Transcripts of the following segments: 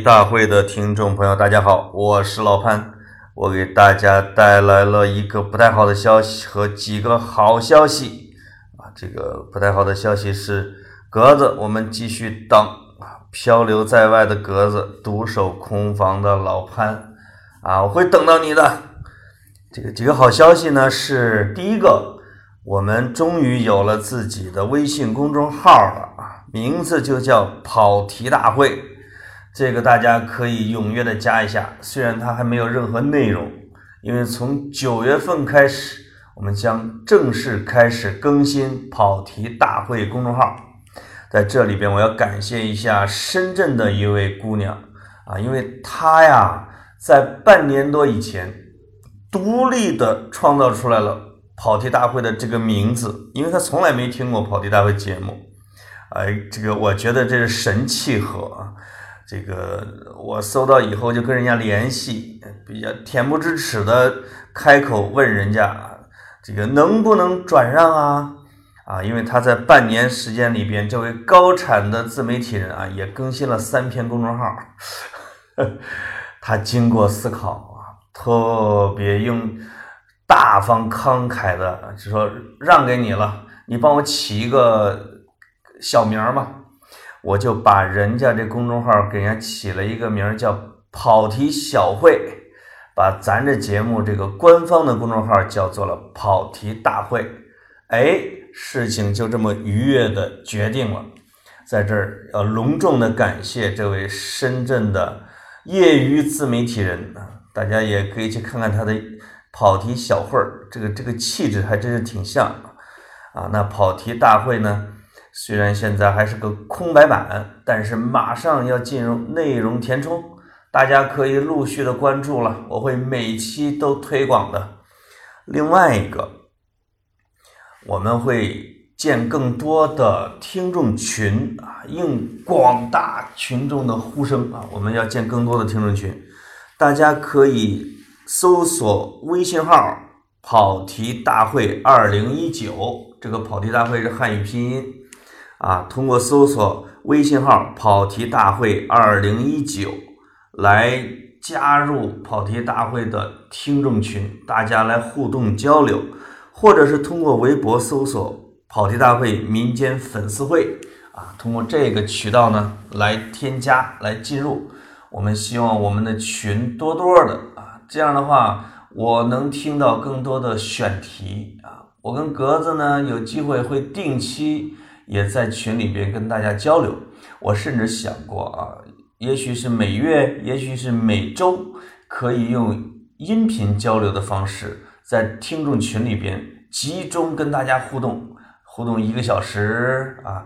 大会的听众朋友，大家好，我是老潘，我给大家带来了一个不太好的消息和几个好消息啊。这个不太好的消息是，格子，我们继续等啊，漂流在外的格子，独守空房的老潘啊，我会等到你的。这个几个好消息呢，是第一个，我们终于有了自己的微信公众号了啊，名字就叫跑题大会。这个大家可以踊跃的加一下，虽然它还没有任何内容，因为从九月份开始，我们将正式开始更新跑题大会公众号。在这里边，我要感谢一下深圳的一位姑娘啊，因为她呀，在半年多以前，独立的创造出来了跑题大会的这个名字，因为她从来没听过跑题大会节目，哎，这个我觉得这是神契合啊。这个我搜到以后就跟人家联系，比较恬不知耻的开口问人家，这个能不能转让啊？啊，因为他在半年时间里边，这位高产的自媒体人啊，也更新了三篇公众号，他经过思考啊，特别用大方慷慨的就说让给你了，你帮我起一个小名吧。我就把人家这公众号给人家起了一个名儿叫“跑题小会”，把咱这节目这个官方的公众号叫做了“跑题大会”。哎，事情就这么愉悦的决定了。在这儿要隆重的感谢这位深圳的业余自媒体人啊，大家也可以去看看他的“跑题小会儿”，这个这个气质还真是挺像啊。那跑题大会呢？虽然现在还是个空白版，但是马上要进入内容填充，大家可以陆续的关注了，我会每期都推广的。另外一个，我们会建更多的听众群啊，应广大群众的呼声啊，我们要建更多的听众群，大家可以搜索微信号“跑题大会二零一九”，这个“跑题大会”是汉语拼音。啊，通过搜索微信号“跑题大会二零一九”来加入跑题大会的听众群，大家来互动交流，或者是通过微博搜索“跑题大会民间粉丝会”啊，通过这个渠道呢来添加来进入。我们希望我们的群多多的啊，这样的话我能听到更多的选题啊，我跟格子呢有机会会定期。也在群里边跟大家交流，我甚至想过啊，也许是每月，也许是每周，可以用音频交流的方式，在听众群里边集中跟大家互动，互动一个小时啊，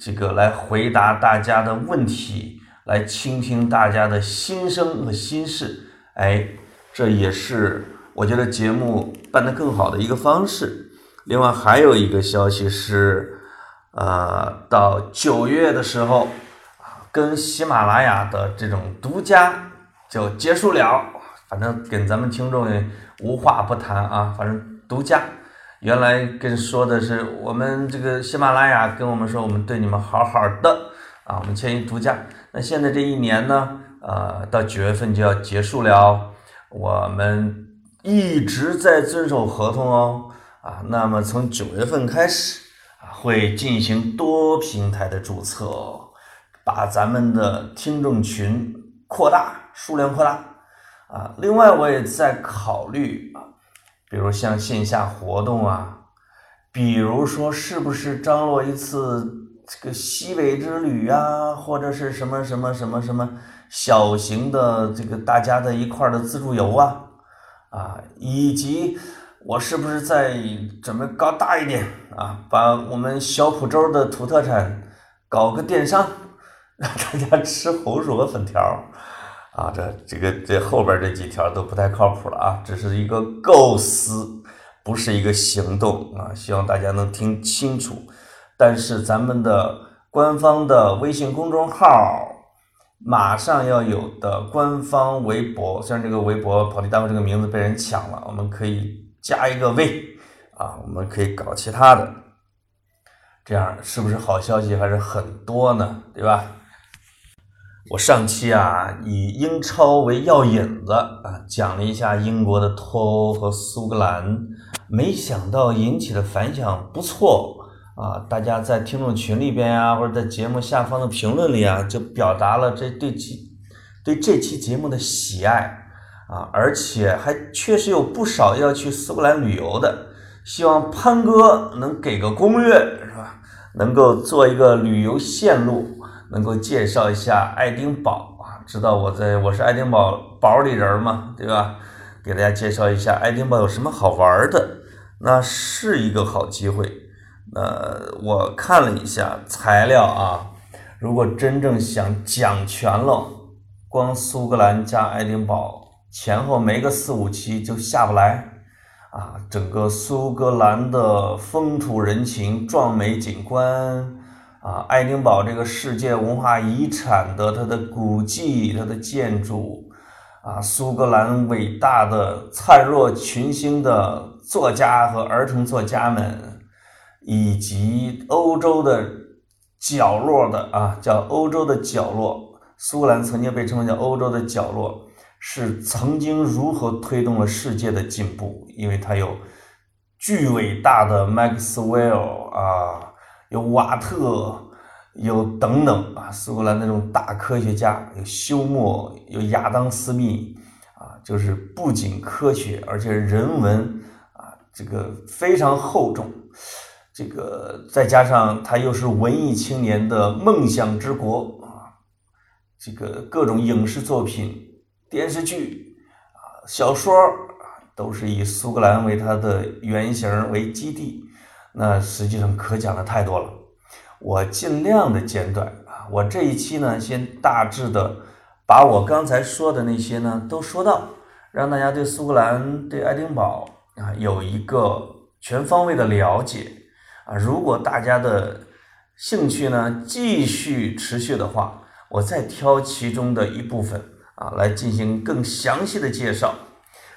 这个来回答大家的问题，来倾听大家的心声和心事，哎，这也是我觉得节目办得更好的一个方式。另外还有一个消息是。呃，到九月的时候，啊，跟喜马拉雅的这种独家就结束了。反正跟咱们听众也无话不谈啊，反正独家。原来跟说的是我们这个喜马拉雅跟我们说，我们对你们好好的啊，我们签一独家。那现在这一年呢，呃，到九月份就要结束了，我们一直在遵守合同哦，啊，那么从九月份开始。会进行多平台的注册，把咱们的听众群扩大，数量扩大啊。另外，我也在考虑啊，比如像线下活动啊，比如说是不是张罗一次这个西北之旅啊，或者是什么什么什么什么小型的这个大家的一块的自助游啊啊，以及。我是不是再准备搞大一点啊？把我们小浦州的土特产搞个电商，让 大家吃红薯和粉条啊！这这个这后边这几条都不太靠谱了啊！这是一个构思，不是一个行动啊！希望大家能听清楚。但是咱们的官方的微信公众号马上要有的官方微博，虽然这个微博跑题大会这个名字被人抢了，我们可以。加一个 V 啊，我们可以搞其他的，这样是不是好消息还是很多呢？对吧？我上期啊以英超为药引子啊讲了一下英国的脱欧和苏格兰，没想到引起的反响不错啊！大家在听众群里边呀，或者在节目下方的评论里啊，就表达了这对其对这期节目的喜爱啊，而且还确实有不少要去苏格兰旅游的，希望潘哥能给个攻略是吧？能够做一个旅游线路。能够介绍一下爱丁堡啊？知道我在我是爱丁堡堡里人嘛，对吧？给大家介绍一下爱丁堡有什么好玩的，那是一个好机会。呃，我看了一下材料啊，如果真正想讲全了，光苏格兰加爱丁堡前后没个四五期就下不来啊！整个苏格兰的风土人情、壮美景观。啊，爱丁堡这个世界文化遗产的它的古迹、它的建筑，啊，苏格兰伟大的灿若群星的作家和儿童作家们，以及欧洲的角落的啊，叫欧洲的角落，苏格兰曾经被称为叫欧洲的角落，是曾经如何推动了世界的进步？因为它有巨伟大的 Maxwell 啊。有瓦特，有等等啊，苏格兰那种大科学家，有休谟，有亚当斯密，啊，就是不仅科学，而且人文啊，这个非常厚重。这个再加上他又是文艺青年的梦想之国啊，这个各种影视作品、电视剧啊、小说啊，都是以苏格兰为它的原型为基地。那实际上可讲的太多了，我尽量的简短啊。我这一期呢，先大致的把我刚才说的那些呢都说到，让大家对苏格兰、对爱丁堡啊有一个全方位的了解啊。如果大家的兴趣呢继续持续的话，我再挑其中的一部分啊来进行更详细的介绍。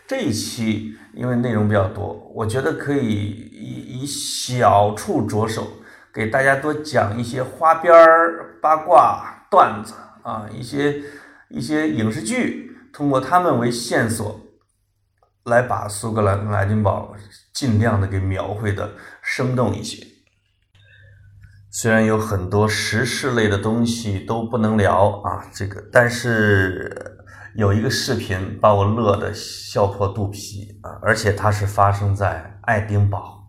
这一期因为内容比较多，我觉得可以以以小处着手，给大家多讲一些花边儿八卦段子啊，一些一些影视剧，通过他们为线索，来把苏格兰爱丁堡尽量的给描绘的生动一些。虽然有很多时事类的东西都不能聊啊，这个，但是。有一个视频把我乐得笑破肚皮啊！而且它是发生在爱丁堡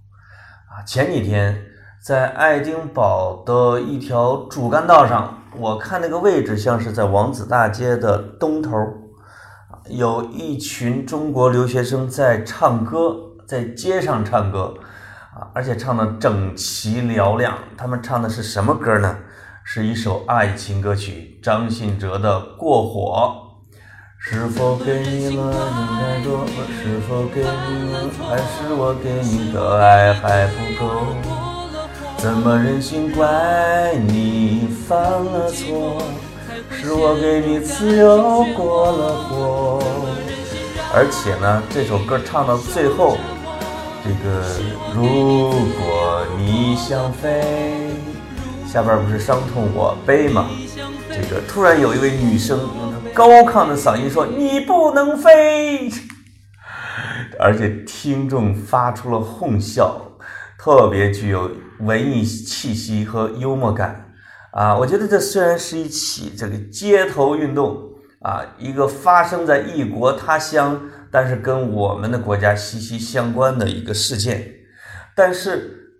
啊。前几天在爱丁堡的一条主干道上，我看那个位置像是在王子大街的东头有一群中国留学生在唱歌，在街上唱歌啊，而且唱的整齐嘹亮。他们唱的是什么歌呢？是一首爱情歌曲，张信哲的《过火》。是否给你了应该多？是否给你了？还是我给你的爱还不够？怎么忍心怪你犯了错？是我给你自由过了火。而且呢，这首歌唱到最后，这个如果你想飞，下边不是伤痛我背吗？这个突然有一位女生。高亢的嗓音说：“你不能飞。”而且听众发出了哄笑，特别具有文艺气息和幽默感啊！我觉得这虽然是一起这个街头运动啊，一个发生在异国他乡，但是跟我们的国家息息相关的一个事件，但是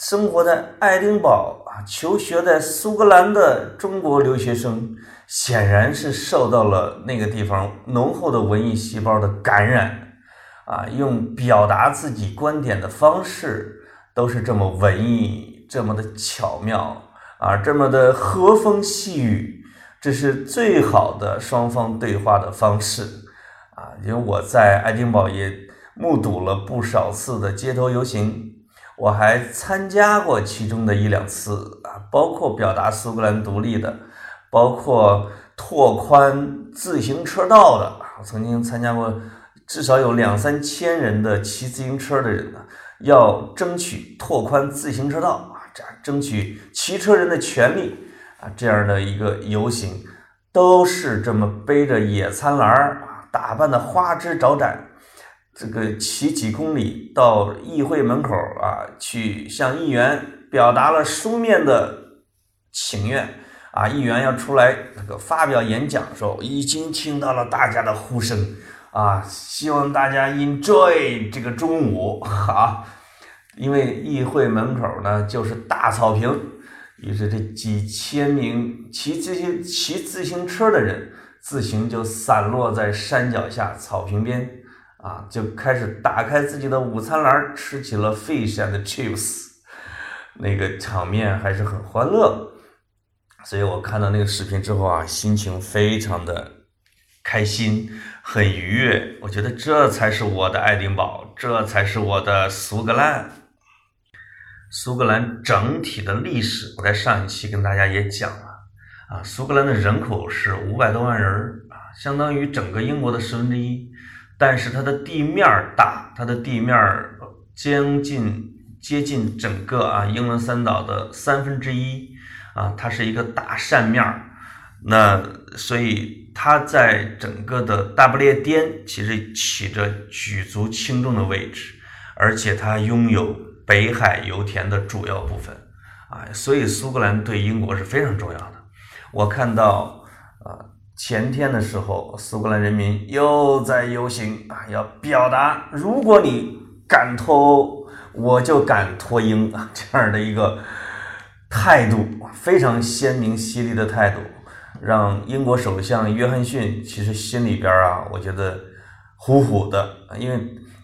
生活在爱丁堡啊，求学在苏格兰的中国留学生。显然是受到了那个地方浓厚的文艺细胞的感染，啊，用表达自己观点的方式都是这么文艺，这么的巧妙，啊，这么的和风细雨，这是最好的双方对话的方式，啊，因为我在爱丁堡也目睹了不少次的街头游行，我还参加过其中的一两次，啊，包括表达苏格兰独立的。包括拓宽自行车道的，我曾经参加过，至少有两三千人的骑自行车的人呢，要争取拓宽自行车道啊，这样争取骑车人的权利啊，这样的一个游行，都是这么背着野餐篮儿啊，打扮的花枝招展，这个骑几公里到议会门口啊，去向议员表达了书面的请愿啊，议员要出来那个发表演讲的时候，已经听到了大家的呼声啊，希望大家 enjoy 这个中午啊，因为议会门口呢就是大草坪。于是，这几千名骑自行骑自行车的人自行就散落在山脚下草坪边，啊，就开始打开自己的午餐篮，吃起了 fish and chips，那个场面还是很欢乐。所以我看到那个视频之后啊，心情非常的开心，很愉悦。我觉得这才是我的爱丁堡，这才是我的苏格兰。苏格兰整体的历史，我在上一期跟大家也讲了啊。苏格兰的人口是五百多万人啊，相当于整个英国的十分之一。但是它的地面大，它的地面将近接近整个啊英伦三岛的三分之一啊，它是一个大扇面儿。那所以它在整个的大不列颠其实起着举足轻重的位置，而且它拥有。北海油田的主要部分，啊，所以苏格兰对英国是非常重要的。我看到，啊，前天的时候，苏格兰人民又在游行啊，要表达如果你敢脱欧，我就敢脱英啊，这样的一个态度，非常鲜明犀利的态度，让英国首相约翰逊其实心里边啊，我觉得虎虎的，因为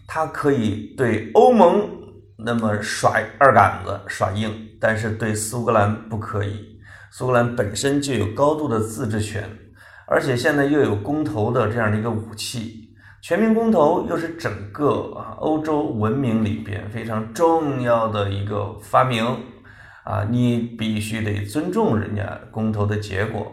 他可以对欧盟。那么耍二杆子耍硬，但是对苏格兰不可以。苏格兰本身就有高度的自治权，而且现在又有公投的这样的一个武器。全民公投又是整个啊欧洲文明里边非常重要的一个发明啊，你必须得尊重人家公投的结果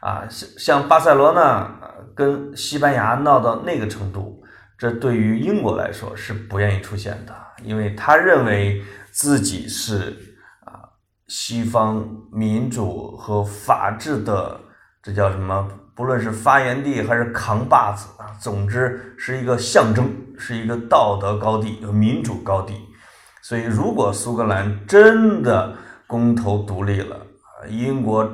啊。像像巴塞罗那跟西班牙闹到那个程度，这对于英国来说是不愿意出现的。因为他认为自己是啊西方民主和法治的，这叫什么？不论是发源地还是扛把子啊，总之是一个象征，是一个道德高地、民主高地。所以，如果苏格兰真的公投独立了，英国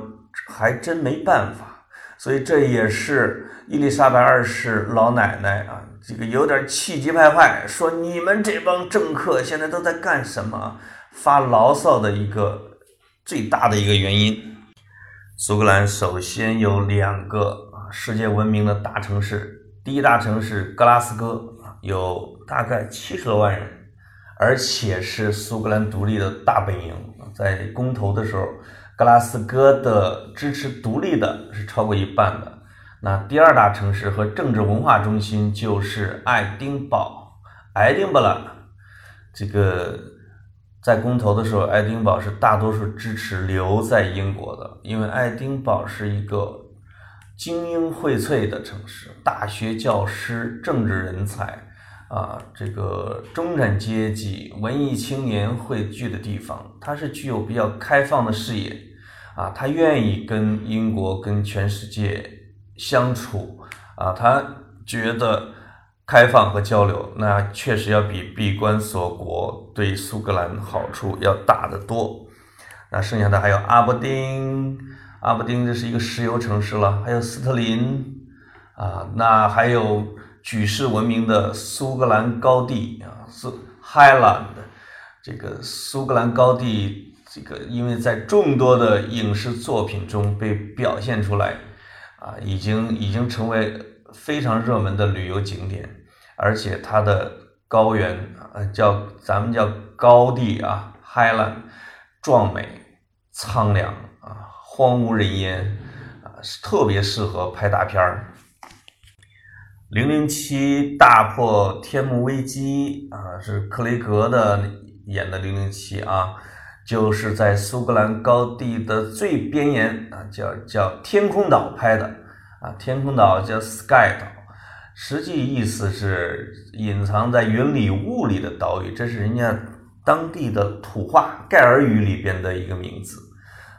还真没办法。所以，这也是伊丽莎白二世老奶奶啊。这个有点气急败坏，说你们这帮政客现在都在干什么？发牢骚的一个最大的一个原因。苏格兰首先有两个世界闻名的大城市，第一大城市格拉斯哥有大概七十多万人，而且是苏格兰独立的大本营。在公投的时候，格拉斯哥的支持独立的是超过一半的。那第二大城市和政治文化中心就是爱丁堡，爱丁堡了。这个在公投的时候，爱丁堡是大多数支持留在英国的，因为爱丁堡是一个精英荟萃的城市，大学教师、政治人才啊，这个中产阶级、文艺青年汇聚的地方，它是具有比较开放的视野啊，他愿意跟英国、跟全世界。相处啊，他觉得开放和交流，那确实要比闭关锁国对苏格兰好处要大得多。那剩下的还有阿伯丁，阿伯丁这是一个石油城市了，还有斯特林啊，那还有举世闻名的苏格兰高地啊，苏 Highland，这个苏格兰高地，这个因为在众多的影视作品中被表现出来。啊，已经已经成为非常热门的旅游景点，而且它的高原啊，叫咱们叫高地啊，Highland，壮美、苍凉啊，荒无人烟啊，是特别适合拍大片儿。零零七大破天幕危机啊，是克雷格的演的零零七啊。就是在苏格兰高地的最边沿啊，叫叫天空岛拍的啊，天空岛叫 Sky 岛，实际意思是隐藏在云里雾里的岛屿，这是人家当地的土话盖尔语里边的一个名字，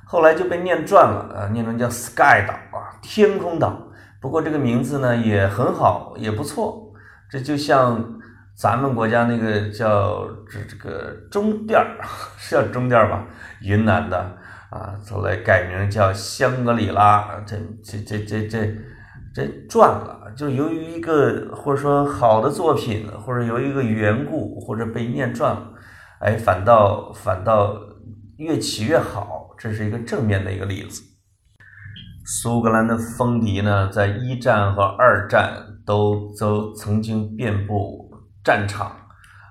后来就被念转了啊，念成叫 Sky 岛啊，天空岛。不过这个名字呢也很好，也不错。这就像咱们国家那个叫这这个中甸儿，是叫中甸儿吧？云南的啊，后来改名叫香格里拉。这这这这这这转了，就由于一个或者说好的作品，或者由于一个缘故，或者被念转了，哎，反倒反倒越起越好。这是一个正面的一个例子。苏格兰的风笛呢，在一战和二战都都曾经遍布战场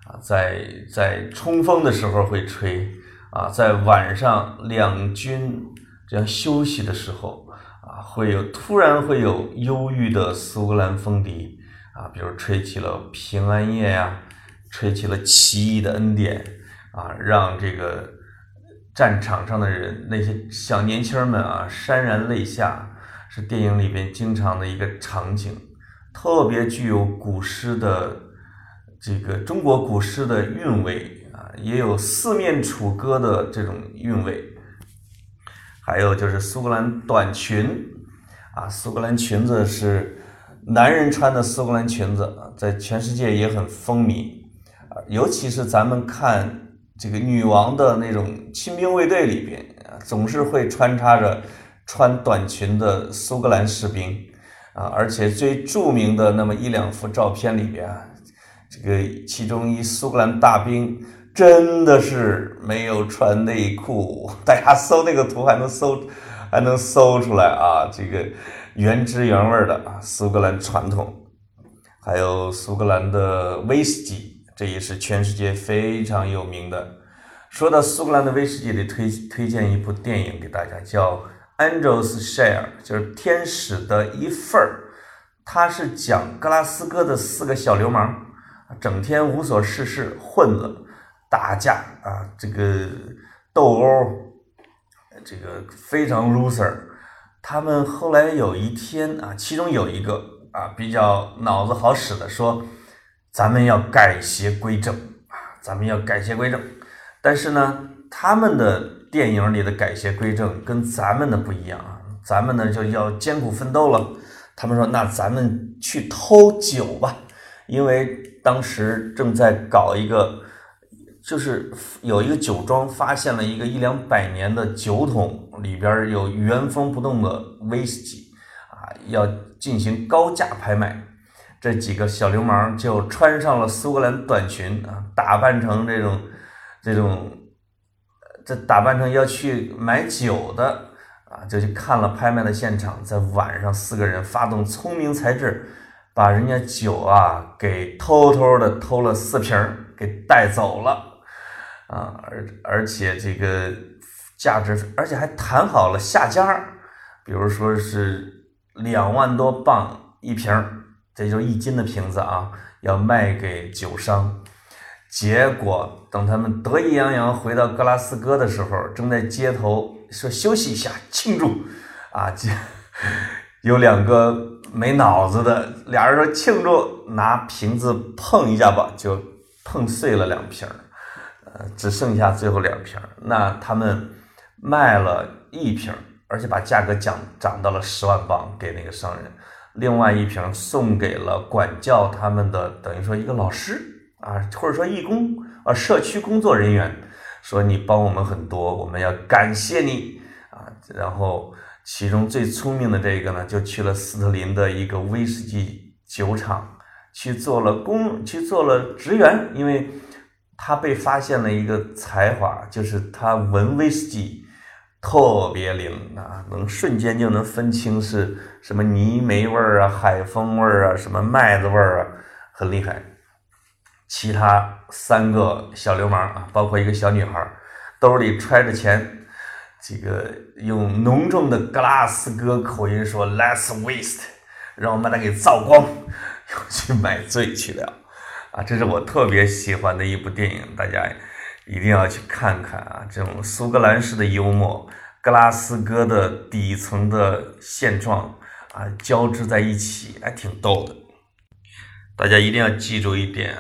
啊，在在冲锋的时候会吹啊，在晚上两军这样休息的时候啊，会有突然会有忧郁的苏格兰风笛啊，比如吹起了平安夜呀，吹起了奇异的恩典啊，让这个。战场上的人，那些小年轻们啊，潸然泪下，是电影里边经常的一个场景，特别具有古诗的这个中国古诗的韵味啊，也有四面楚歌的这种韵味。还有就是苏格兰短裙啊，苏格兰裙子是男人穿的苏格兰裙子，在全世界也很风靡，尤其是咱们看。这个女王的那种亲兵卫队里边，总是会穿插着穿短裙的苏格兰士兵啊，而且最著名的那么一两幅照片里边啊，这个其中一苏格兰大兵真的是没有穿内裤，大家搜那个图还能搜还能搜出来啊，这个原汁原味的啊苏格兰传统，还有苏格兰的威士忌。这也是全世界非常有名的。说到苏格兰的威士忌，得推推荐一部电影给大家，叫《Angels Share》，就是天使的一份儿。它是讲格拉斯哥的四个小流氓，整天无所事事，混子打架啊，这个斗殴，这个非常 loser。他们后来有一天啊，其中有一个啊比较脑子好使的说。咱们要改邪归正啊！咱们要改邪归正，但是呢，他们的电影里的改邪归正跟咱们的不一样啊。咱们呢就要艰苦奋斗了。他们说：“那咱们去偷酒吧，因为当时正在搞一个，就是有一个酒庄发现了一个一两百年的酒桶，里边有原封不动的威士忌啊，要进行高价拍卖。”这几个小流氓就穿上了苏格兰短裙啊，打扮成这种、这种，这打扮成要去买酒的啊，就去看了拍卖的现场。在晚上，四个人发动聪明才智，把人家酒啊给偷偷的偷了四瓶，给带走了啊，而而且这个价值，而且还谈好了下家，比如说是两万多镑一瓶。这就是一斤的瓶子啊，要卖给酒商。结果等他们得意洋洋回到格拉斯哥的时候，正在街头说休息一下庆祝啊，这有两个没脑子的俩人说庆祝，拿瓶子碰一下吧，就碰碎了两瓶儿呃，只剩下最后两瓶儿那他们卖了一瓶，而且把价格涨涨到了十万镑给那个商人。另外一瓶送给了管教他们的，等于说一个老师啊，或者说义工啊，社区工作人员，说你帮我们很多，我们要感谢你啊。然后其中最聪明的这个呢，就去了斯特林的一个威士忌酒厂去做了工，去做了职员，因为他被发现了一个才华，就是他闻威士忌。特别灵啊，能瞬间就能分清是什么泥煤味儿啊、海风味儿啊、什么麦子味儿啊，很厉害。其他三个小流氓啊，包括一个小女孩，兜里揣着钱，这个用浓重的格拉斯哥口音说 “Let's waste”，让我们把它给造光，又 去买醉去了。啊，这是我特别喜欢的一部电影，大家。一定要去看看啊！这种苏格兰式的幽默，格拉斯哥的底层的现状啊，交织在一起，还挺逗的。大家一定要记住一点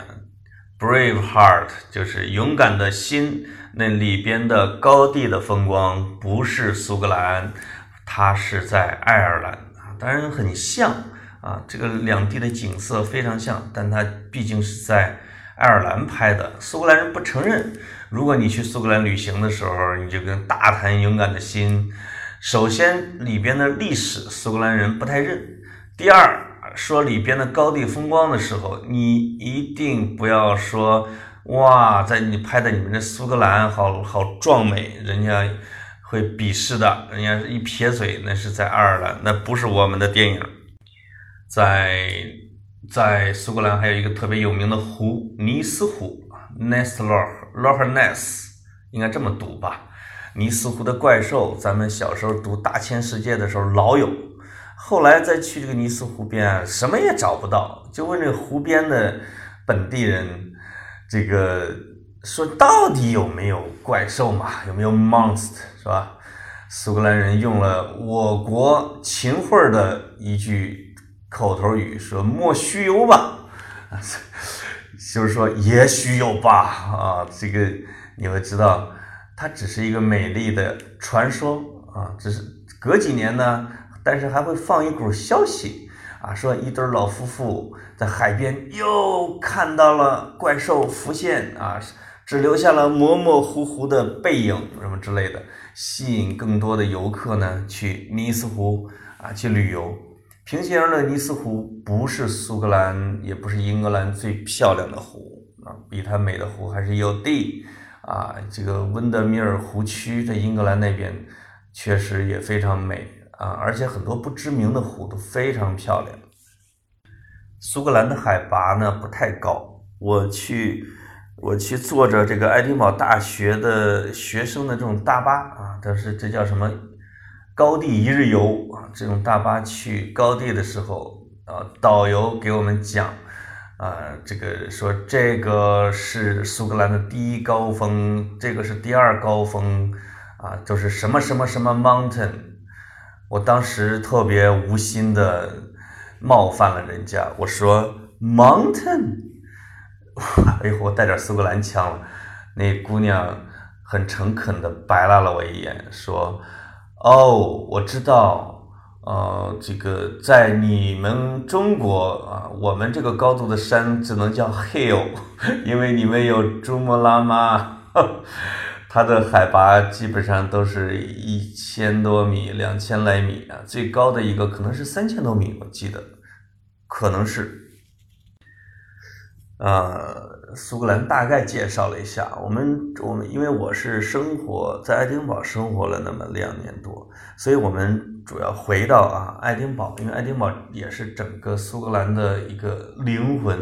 ，Brave Heart 就是勇敢的心，那里边的高地的风光不是苏格兰，它是在爱尔兰啊，当然很像啊，这个两地的景色非常像，但它毕竟是在爱尔兰拍的，苏格兰人不承认。如果你去苏格兰旅行的时候，你就跟大谈勇敢的心。首先，里边的历史苏格兰人不太认；第二，说里边的高地风光的时候，你一定不要说哇，在你拍的你们的苏格兰好好壮美，人家会鄙视的。人家一撇嘴，那是在爱尔兰，那不是我们的电影。在在苏格兰还有一个特别有名的湖——尼斯湖 （Ness Loch Ness，应该这么读吧？尼斯湖的怪兽，咱们小时候读《大千世界》的时候老有，后来再去这个尼斯湖边，什么也找不到。就问这个湖边的本地人，这个说到底有没有怪兽嘛？有没有 monster 是吧？苏格兰人用了我国秦桧的一句口头语，说莫须有吧，就是说也许有吧啊，这个你会知道。它只是一个美丽的传说啊，只是隔几年呢，但是还会放一股消息啊，说一对老夫妇在海边又看到了怪兽浮现啊，只留下了模模糊糊的背影什么之类的，吸引更多的游客呢去尼斯湖啊去旅游。平心而论，尼斯湖不是苏格兰，也不是英格兰最漂亮的湖啊，比它美的湖还是有的。啊，这个温德米尔湖区在英格兰那边确实也非常美啊，而且很多不知名的湖都非常漂亮。苏格兰的海拔呢不太高，我去我去坐着这个爱丁堡大学的学生的这种大巴啊，这是这叫什么高地一日游啊，这种大巴去高地的时候啊，导游给我们讲。啊，这个说这个是苏格兰的第一高峰，这个是第二高峰，啊，就是什么什么什么 mountain。我当时特别无心的冒犯了人家，我说 mountain，哎呦，我带点苏格兰腔了。那姑娘很诚恳的白拉了我一眼，说，哦，我知道。呃，这个在你们中国啊，我们这个高度的山只能叫 hill，因为你们有珠穆朗玛，它的海拔基本上都是一千多米、两千来米啊，最高的一个可能是三千多米，我记得，可能是。呃，苏格兰大概介绍了一下，我们我们因为我是生活在爱丁堡生活了那么两年多，所以我们主要回到啊爱丁堡，因为爱丁堡也是整个苏格兰的一个灵魂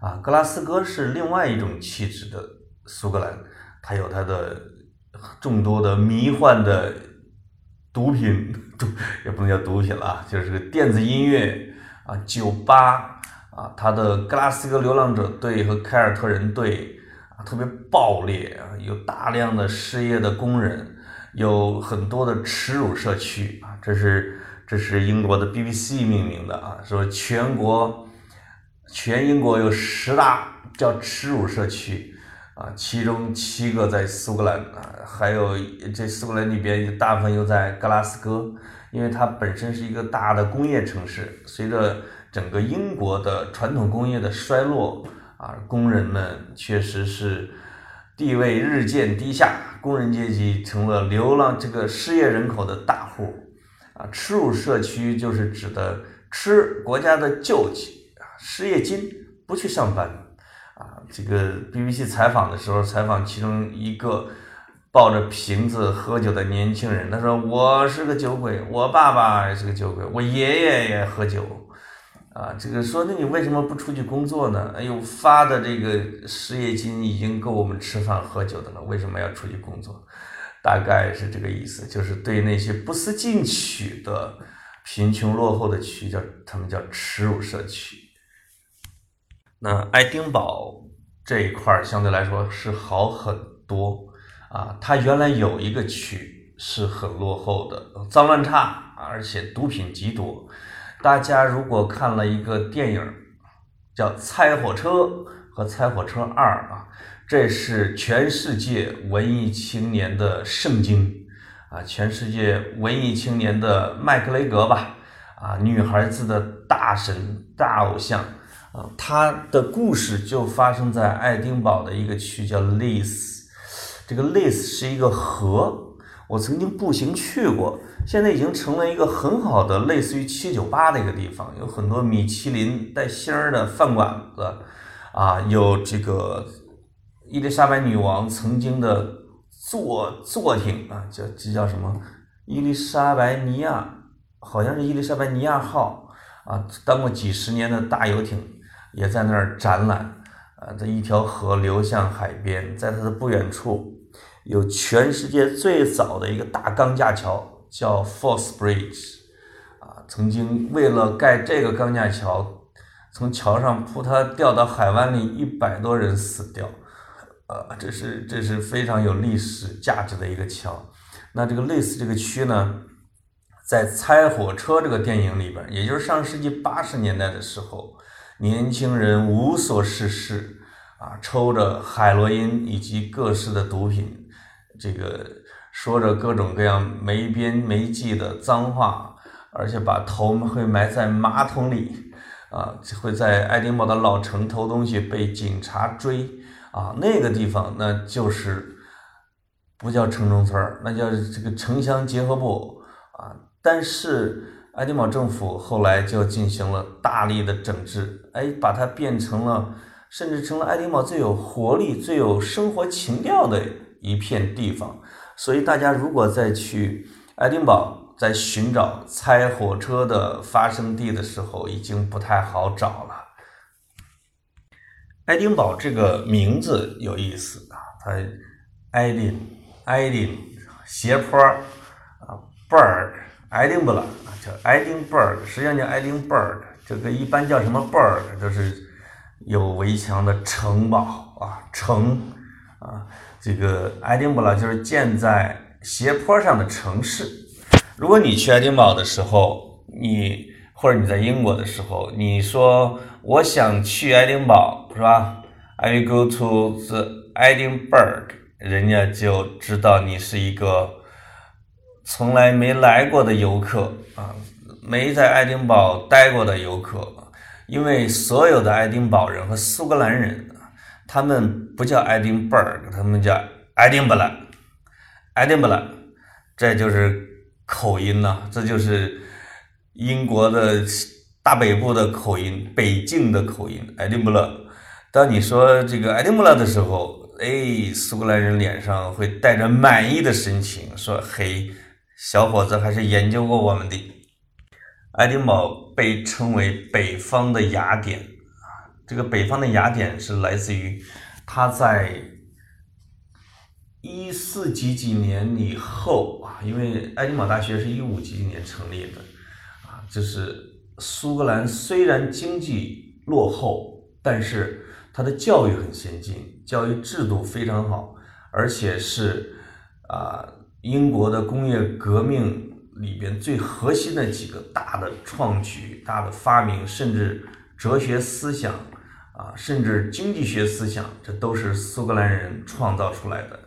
啊。格拉斯哥是另外一种气质的苏格兰，它有它的众多的迷幻的毒品，也不能叫毒品了，就是电子音乐啊，酒吧。啊，他的格拉斯哥流浪者队和凯尔特人队啊，特别暴烈啊，有大量的失业的工人，有很多的耻辱社区啊，这是这是英国的 BBC 命名的啊，说全国全英国有十大叫耻辱社区啊，其中七个在苏格兰啊，还有这苏格兰里边大部分又在格拉斯哥，因为它本身是一个大的工业城市，随着整个英国的传统工业的衰落啊，工人们确实是地位日渐低下，工人阶级成了流浪这个失业人口的大户啊。耻辱社区就是指的吃国家的救济啊，失业金不去上班啊。这个 BBC 采访的时候，采访其中一个抱着瓶子喝酒的年轻人，他说：“我是个酒鬼，我爸爸也是个酒鬼，我爷爷也喝酒。”啊，这个说，那你为什么不出去工作呢？哎呦，发的这个失业金已经够我们吃饭喝酒的了，为什么要出去工作？大概是这个意思，就是对那些不思进取的贫穷落后的区，叫他们叫耻辱社区。那爱丁堡这一块相对来说是好很多啊，它原来有一个区是很落后的，脏乱差，而且毒品极多。大家如果看了一个电影，叫《猜火车》和《猜火车二》啊，这是全世界文艺青年的圣经。啊，全世界文艺青年的麦克雷格吧。啊，女孩子的大神、大偶像。啊。他的故事就发生在爱丁堡的一个区叫 Leith，这个 Leith 是一个河，我曾经步行去过，现在已经成了一个很好的类似于七九八的一个地方，有很多米其林带星儿的饭馆子啊，有这个伊丽莎白女王曾经的坐坐艇啊，叫这叫什么？伊丽莎白尼亚。好像是伊丽莎白尼亚号啊，当过几十年的大游艇也在那儿展览啊。这一条河流向海边，在它的不远处有全世界最早的一个大钢架桥，叫 Force Bridge 啊。曾经为了盖这个钢架桥，从桥上扑它掉到海湾里，一百多人死掉。呃，这是这是非常有历史价值的一个桥。那这个类似这个区呢？在《猜火车》这个电影里边，也就是上世纪八十年代的时候，年轻人无所事事啊，抽着海洛因以及各式的毒品，这个说着各种各样没边没际的脏话，而且把头会埋在马桶里啊，会在爱丁堡的老城偷东西被警察追啊，那个地方那就是不叫城中村那叫这个城乡结合部啊。但是爱丁堡政府后来就进行了大力的整治，哎，把它变成了，甚至成了爱丁堡最有活力、最有生活情调的一片地方。所以大家如果再去爱丁堡，在寻找猜火车的发生地的时候，已经不太好找了。爱丁堡这个名字有意思啊，它爱丁，爱丁斜坡啊，bird。爱丁堡啊，叫爱丁 bird，实际上叫爱丁 bird，这个一般叫什么 bird，都是有围墙的城堡啊，城啊，这个爱丁堡就是建在斜坡上的城市。如果你去爱丁堡的时候，你或者你在英国的时候，你说我想去爱丁堡，是吧？I will go to the Edinburgh，人家就知道你是一个。从来没来过的游客啊，没在爱丁堡待过的游客，因为所有的爱丁堡人和苏格兰人，他们不叫爱丁堡，他们叫爱丁堡了，爱丁堡了，这就是口音呐，这就是英国的大北部的口音，北境的口音，爱丁堡。当你说这个爱丁堡的时候，哎，苏格兰人脸上会带着满意的神情，说嘿。小伙子还是研究过我们的。爱丁堡被称为北方的雅典，这个北方的雅典是来自于它在一四几几年以后啊，因为爱丁堡大学是一五几几年成立的啊，就是苏格兰虽然经济落后，但是它的教育很先进，教育制度非常好，而且是啊。英国的工业革命里边最核心的几个大的创举、大的发明，甚至哲学思想啊，甚至经济学思想，这都是苏格兰人创造出来的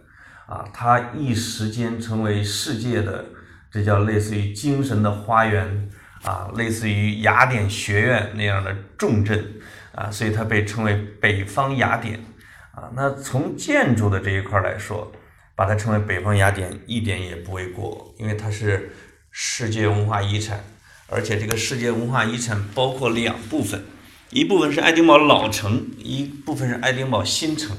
啊。他一时间成为世界的，这叫类似于精神的花园啊，类似于雅典学院那样的重镇啊，所以它被称为北方雅典啊。那从建筑的这一块来说，把它称为北方雅典一点也不为过，因为它是世界文化遗产，而且这个世界文化遗产包括两部分，一部分是爱丁堡老城，一部分是爱丁堡新城。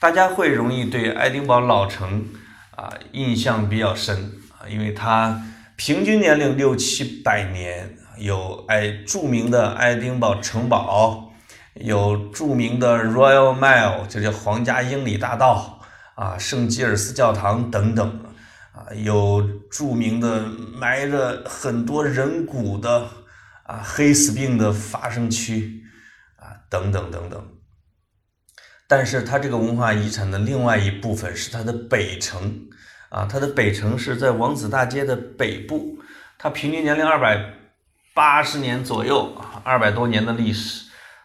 大家会容易对爱丁堡老城啊印象比较深啊，因为它平均年龄六七百年，有爱著名的爱丁堡城堡，有著名的 Royal Mile，就叫皇家英里大道。啊，圣吉尔斯教堂等等，啊，有著名的埋着很多人骨的啊黑死病的发生区，啊，等等等等。但是它这个文化遗产的另外一部分是它的北城，啊，它的北城是在王子大街的北部，它平均年龄二百八十年左右，二百多年的历史。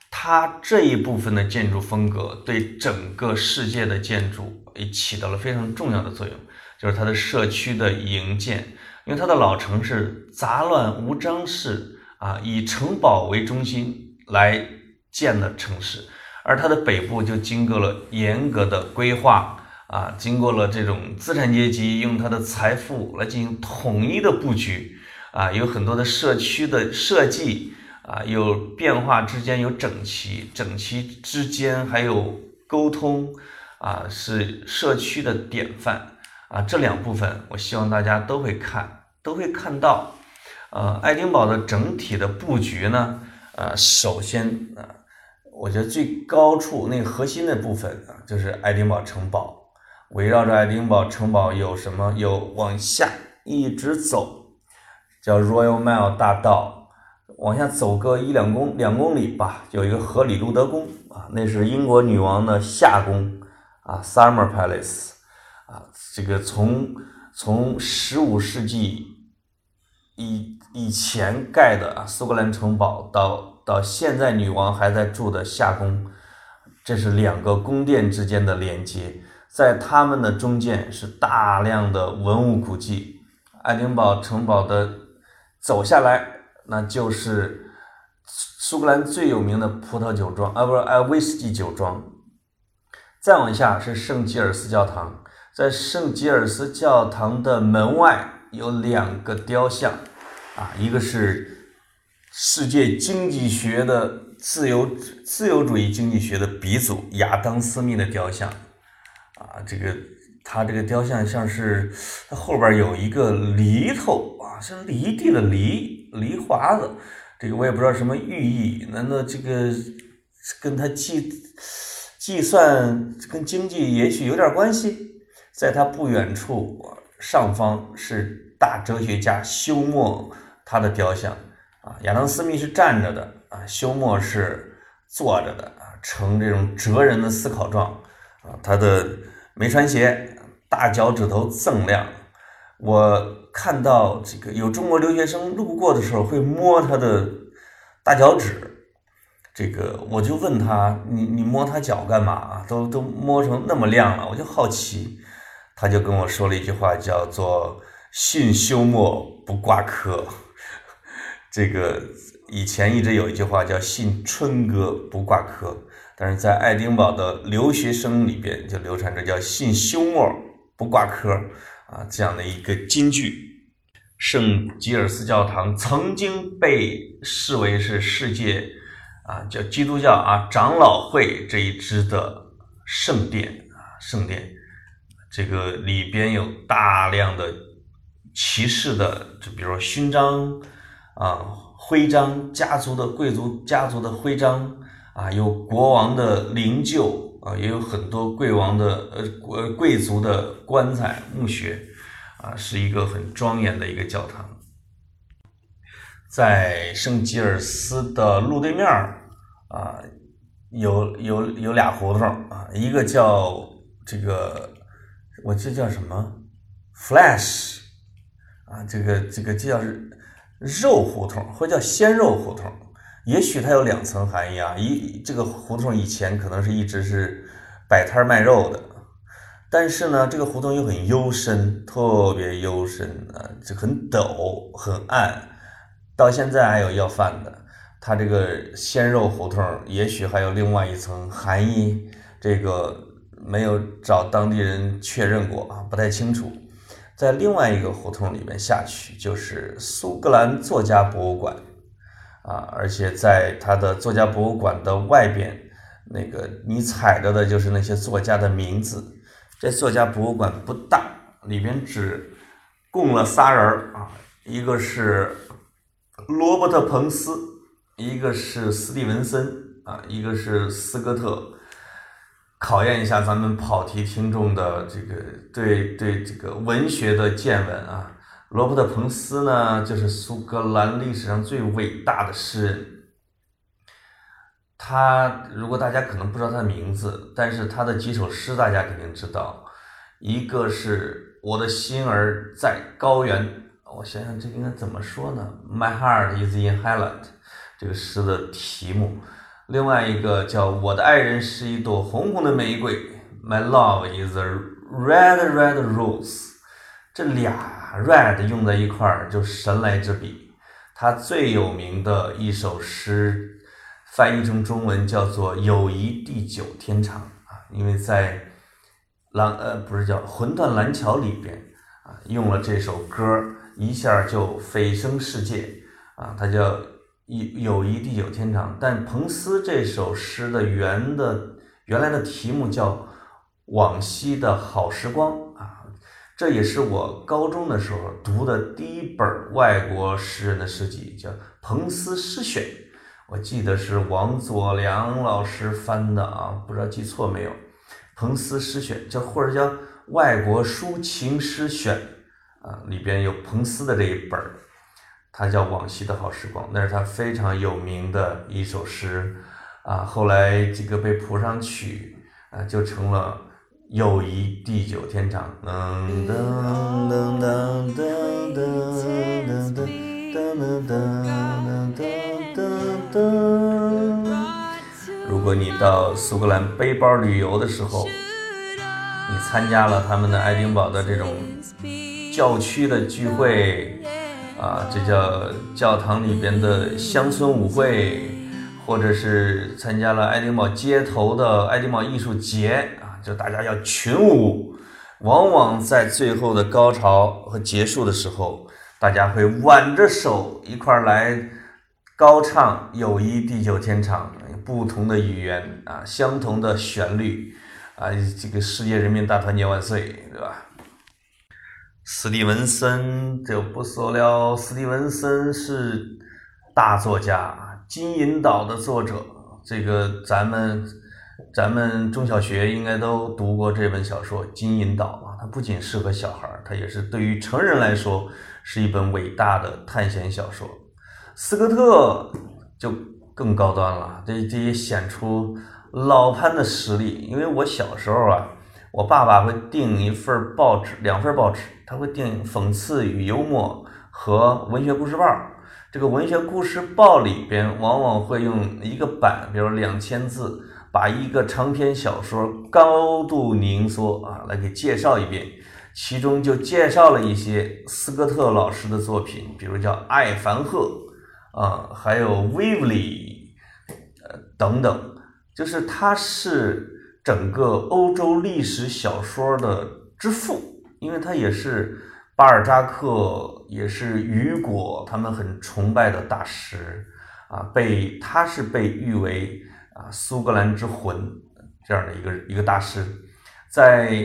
它这一部分的建筑风格对整个世界的建筑也起到了非常重要的作用，就是它的社区的营建，因为它的老城是杂乱无章式啊，以城堡为中心来建的城市，而它的北部就经过了严格的规划啊，经过了这种资产阶级用他的财富来进行统一的布局啊，有很多的社区的设计啊，有变化之间有整齐，整齐之间还有沟通啊，是社区的典范啊，这两部分我希望大家都会看，都会看到。呃，爱丁堡的整体的布局呢，呃，首先啊，我觉得最高处那个核心的部分啊，就是爱丁堡城堡。围绕着爱丁堡城堡有什么？有往下一直走，叫 Royal Mile 大道，往下走个一两公两公里吧，有一个荷里路德宫啊，那是英国女王的夏宫啊，Summer Palace 啊，这个从从十五世纪以以前盖的啊，苏格兰城堡到到现在女王还在住的夏宫，这是两个宫殿之间的连接，在他们的中间是大量的文物古迹。爱丁堡城堡的走下来，那就是苏格兰最有名的葡萄酒庄啊，不是啊，威士忌酒庄。再往下是圣吉尔斯教堂，在圣吉尔斯教堂的门外有两个雕像。啊，一个是世界经济学的自由自由主义经济学的鼻祖亚当斯密的雕像，啊，这个他这个雕像像是他后边有一个犁头啊，像犁地的犁犁华子，这个我也不知道什么寓意，难道这个跟他计计算跟经济也许有点关系？在他不远处上方是大哲学家休谟。他的雕像亚当斯密是站着的啊，休谟是坐着的啊，呈这种哲人的思考状啊。他的没穿鞋，大脚趾头锃亮。我看到这个有中国留学生路过的时候会摸他的大脚趾，这个我就问他，你你摸他脚干嘛啊？都都摸成那么亮了，我就好奇。他就跟我说了一句话，叫做“信休谟不挂科”。这个以前一直有一句话叫“信春哥不挂科”，但是在爱丁堡的留学生里边就流传着叫“信休谟不挂科”啊这样的一个金句。圣吉尔斯教堂曾经被视为是世界啊叫基督教啊长老会这一支的圣殿啊圣殿，这个里边有大量的骑士的，就比如说勋章。啊，徽章，家族的贵族家族的徽章啊，有国王的灵柩啊，也有很多贵王的呃贵贵族的棺材墓穴啊，是一个很庄严的一个教堂。在圣吉尔斯的路对面啊，有有有俩胡同啊，一个叫这个我这叫什么？Flash 啊，这个这个这叫是。肉胡同或叫鲜肉胡同，也许它有两层含义啊。一这个胡同以前可能是一直是摆摊卖肉的，但是呢，这个胡同又很幽深，特别幽深啊，就很陡很暗。到现在还有要饭的，它这个鲜肉胡同也许还有另外一层含义，这个没有找当地人确认过啊，不太清楚。在另外一个胡同里面下去，就是苏格兰作家博物馆，啊，而且在它的作家博物馆的外边，那个你踩着的就是那些作家的名字。这作家博物馆不大，里边只供了仨人儿啊，一个是罗伯特·彭斯，一个是斯蒂文森啊，一个是斯科特。考验一下咱们跑题听众的这个对对这个文学的见闻啊，罗伯特·彭斯呢，就是苏格兰历史上最伟大的诗人。他如果大家可能不知道他的名字，但是他的几首诗大家肯定知道，一个是我的心儿在高原，我想想这应该怎么说呢？My heart is in Highland，这个诗的题目。另外一个叫我的爱人是一朵红红的玫瑰，My love is a red red rose。这俩 red 用在一块儿就神来之笔。他最有名的一首诗，翻译成中文叫做《友谊地久天长》啊，因为在蓝呃不是叫《魂断蓝桥》里边啊，用了这首歌，一下就蜚声世界啊，它叫《友友谊地久天长》。但彭斯这首诗的原的原来的题目叫《往昔的好时光》啊，这也是我高中的时候读的第一本外国诗人的诗集，叫《彭斯诗选》，我记得是王佐良老师翻的啊，不知道记错没有。彭斯诗选叫或者叫外国抒情诗选啊，里边有彭斯的这一本儿，它叫《往昔的好时光》，那是他非常有名的一首诗啊。后来这个被谱上曲啊，就成了“友谊地久天长”。噔噔噔噔噔噔噔噔噔噔噔噔噔。如果你到苏格兰背包旅游的时候，你参加了他们的爱丁堡的这种教区的聚会，啊，这叫教堂里边的乡村舞会，或者是参加了爱丁堡街头的爱丁堡艺术节，啊，就大家要群舞，往往在最后的高潮和结束的时候，大家会挽着手一块来高唱“友谊地久天长”。不同的语言啊，相同的旋律啊，这个世界人民大团结万岁，对吧？斯蒂文森就不说了，斯蒂文森是大作家，《金银岛》的作者，这个咱们咱们中小学应该都读过这本小说《金银岛》啊。它不仅适合小孩儿，它也是对于成人来说是一本伟大的探险小说。斯科特就。更高端了，这这也显出老潘的实力。因为我小时候啊，我爸爸会订一份报纸，两份报纸，他会定《讽刺与幽默》和《文学故事报》。这个《文学故事报》里边往往会用一个版，比如两千字，把一个长篇小说高度凝缩啊，来给介绍一遍。其中就介绍了一些斯科特老师的作品，比如叫《艾凡赫》。啊，还有威 l 利，呃，等等，就是他是整个欧洲历史小说的之父，因为他也是巴尔扎克，也是雨果他们很崇拜的大师啊，被他是被誉为啊苏格兰之魂这样的一个一个大师，在。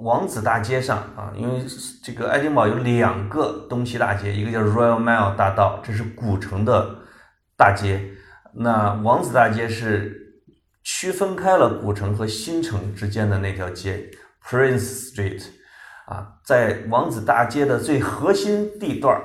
王子大街上啊，因为这个爱丁堡有两个东西大街，一个叫 Royal Mile 大道，这是古城的大街。那王子大街是区分开了古城和新城之间的那条街，Prince Street。啊，在王子大街的最核心地段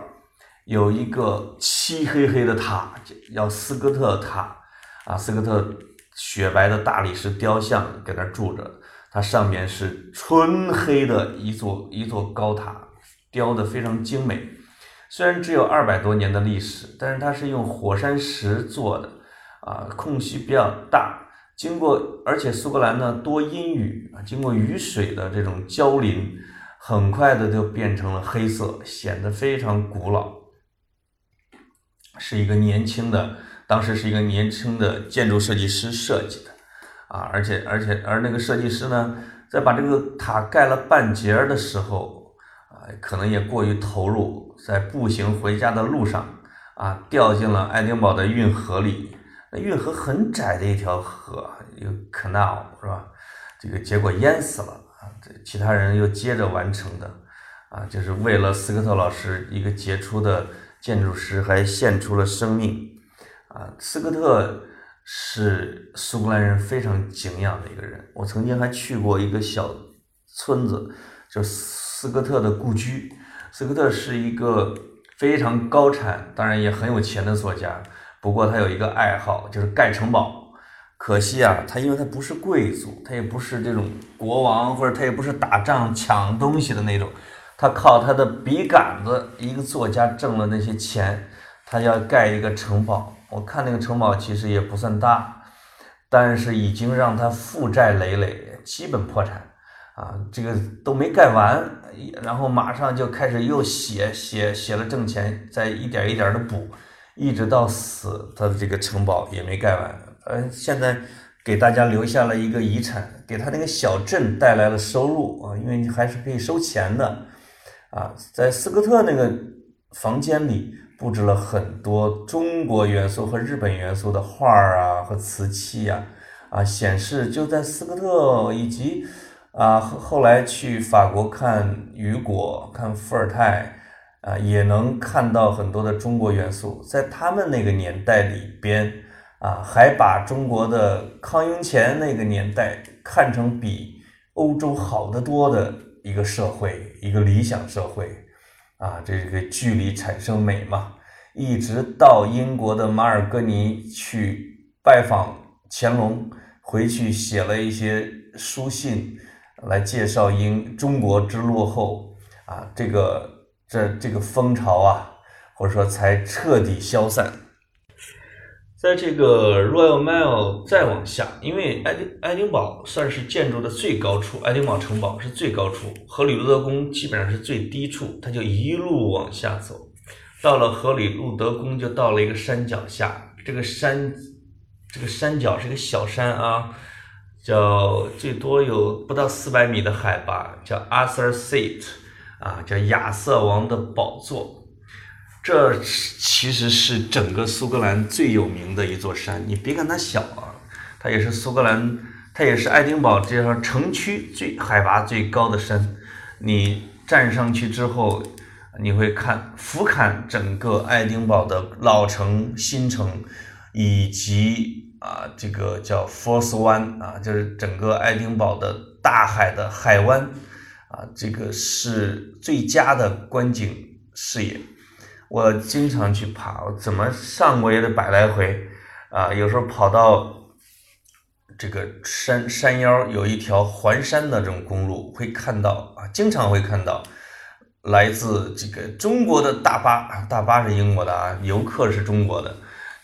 有一个漆黑黑的塔，叫斯科特塔。啊，斯科特雪白的大理石雕像在那住着。它上面是纯黑的一座一座高塔，雕的非常精美。虽然只有二百多年的历史，但是它是用火山石做的，啊，空隙比较大。经过，而且苏格兰呢多阴雨啊，经过雨水的这种浇淋，很快的就变成了黑色，显得非常古老。是一个年轻的，当时是一个年轻的建筑设计师设计的。啊，而且而且而那个设计师呢，在把这个塔盖了半截儿的时候，啊，可能也过于投入，在步行回家的路上，啊，掉进了爱丁堡的运河里。那运河很窄的一条河，一个 canal 是吧？这个结果淹死了。其他人又接着完成的，啊，就是为了斯科特老师一个杰出的建筑师，还献出了生命。啊，斯科特。是苏格兰人非常敬仰的一个人。我曾经还去过一个小村子，叫斯科特的故居。斯科特是一个非常高产，当然也很有钱的作家。不过他有一个爱好，就是盖城堡。可惜啊，他因为他不是贵族，他也不是这种国王，或者他也不是打仗抢东西的那种。他靠他的笔杆子，一个作家挣了那些钱，他要盖一个城堡。我看那个城堡其实也不算大，但是已经让他负债累累，基本破产啊，这个都没盖完，然后马上就开始又写写写了挣钱，再一点一点的补，一直到死，他的这个城堡也没盖完。呃，现在给大家留下了一个遗产，给他那个小镇带来了收入啊，因为你还是可以收钱的啊，在斯科特那个房间里布置了很多中国元素和日本元素的画儿啊和瓷器呀，啊，显示就在斯科特以及。啊，后来去法国看雨果、看伏尔泰，啊，也能看到很多的中国元素。在他们那个年代里边，啊，还把中国的康雍乾那个年代看成比欧洲好得多的一个社会，一个理想社会。啊，这个距离产生美嘛。一直到英国的马尔戈尼去拜访乾隆，回去写了一些书信。来介绍英中国之落后啊，这个这这个风潮啊，或者说才彻底消散。在这个 Royal Mile 再往下，因为爱丁爱丁堡算是建筑的最高处，爱丁堡城堡是最高处，荷里路德宫基本上是最低处，它就一路往下走，到了荷里路德宫就到了一个山脚下，这个山这个山脚是一个小山啊。叫最多有不到四百米的海拔，叫 Arthur Seat，啊，叫亚瑟王的宝座。这其实是整个苏格兰最有名的一座山。你别看它小啊，它也是苏格兰，它也是爱丁堡这上城区最海拔最高的山。你站上去之后，你会看俯瞰整个爱丁堡的老城、新城，以及。啊，这个叫 Force 湾啊，就是整个爱丁堡的大海的海湾啊，这个是最佳的观景视野。我经常去爬，我怎么上过也得百来回啊。有时候跑到这个山山腰，有一条环山的这种公路，会看到啊，经常会看到来自这个中国的大巴，大巴是英国的啊，游客是中国的。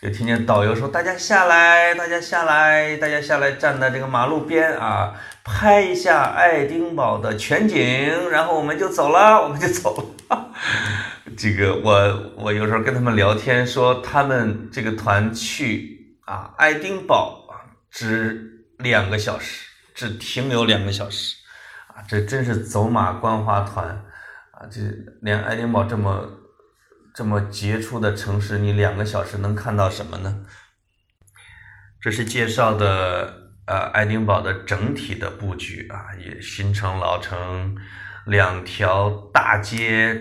就听见导游说：“大家下来，大家下来，大家下来，站在这个马路边啊，拍一下爱丁堡的全景，然后我们就走了，我们就走了。” 这个我我有时候跟他们聊天，说他们这个团去啊爱丁堡，只两个小时，只停留两个小时，啊，这真是走马观花团啊！这连爱丁堡这么。这么杰出的城市，你两个小时能看到什么呢？这是介绍的呃爱丁堡的整体的布局啊，也新城老城两条大街，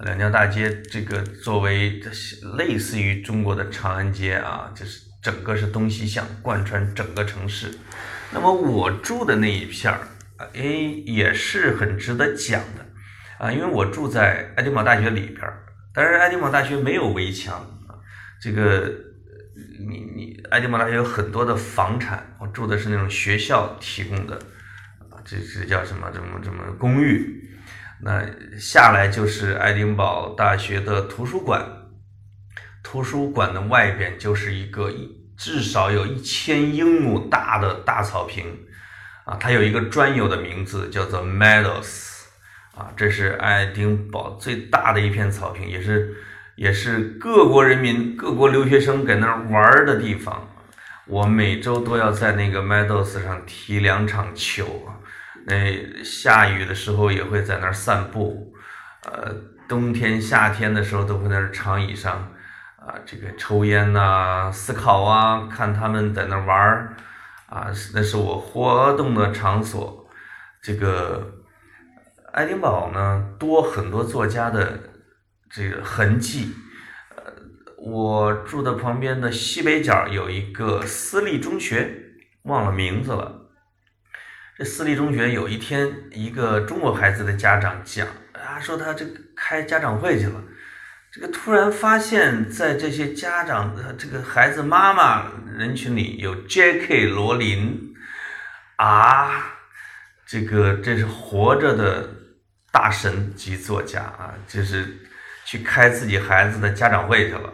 两条大街这个作为类似于中国的长安街啊，就是整个是东西向贯穿整个城市。那么我住的那一片儿，哎也是很值得讲的啊，因为我住在爱丁堡大学里边儿。但是爱丁堡大学没有围墙啊，这个你你爱丁堡大学有很多的房产，我住的是那种学校提供的，这这叫什么？这么这么公寓？那下来就是爱丁堡大学的图书馆，图书馆的外边就是一个一至少有一千英亩大的大草坪啊，它有一个专有的名字叫做 Meadows。啊，这是爱丁堡最大的一片草坪，也是也是各国人民、各国留学生在那儿玩的地方。我每周都要在那个 Meadows 上踢两场球，那下雨的时候也会在那儿散步。呃，冬天、夏天的时候都会在那长椅上啊，这个抽烟呐、思考啊，看他们在那玩儿啊，那是我活动的场所。这个。爱丁堡呢，多很多作家的这个痕迹。我住的旁边的西北角有一个私立中学，忘了名字了。这私立中学有一天，一个中国孩子的家长讲啊，说他这开家长会去了，这个突然发现，在这些家长的这个孩子妈妈人群里有 J.K. 罗琳啊，这个这是活着的。大神级作家啊，就是去开自己孩子的家长会去了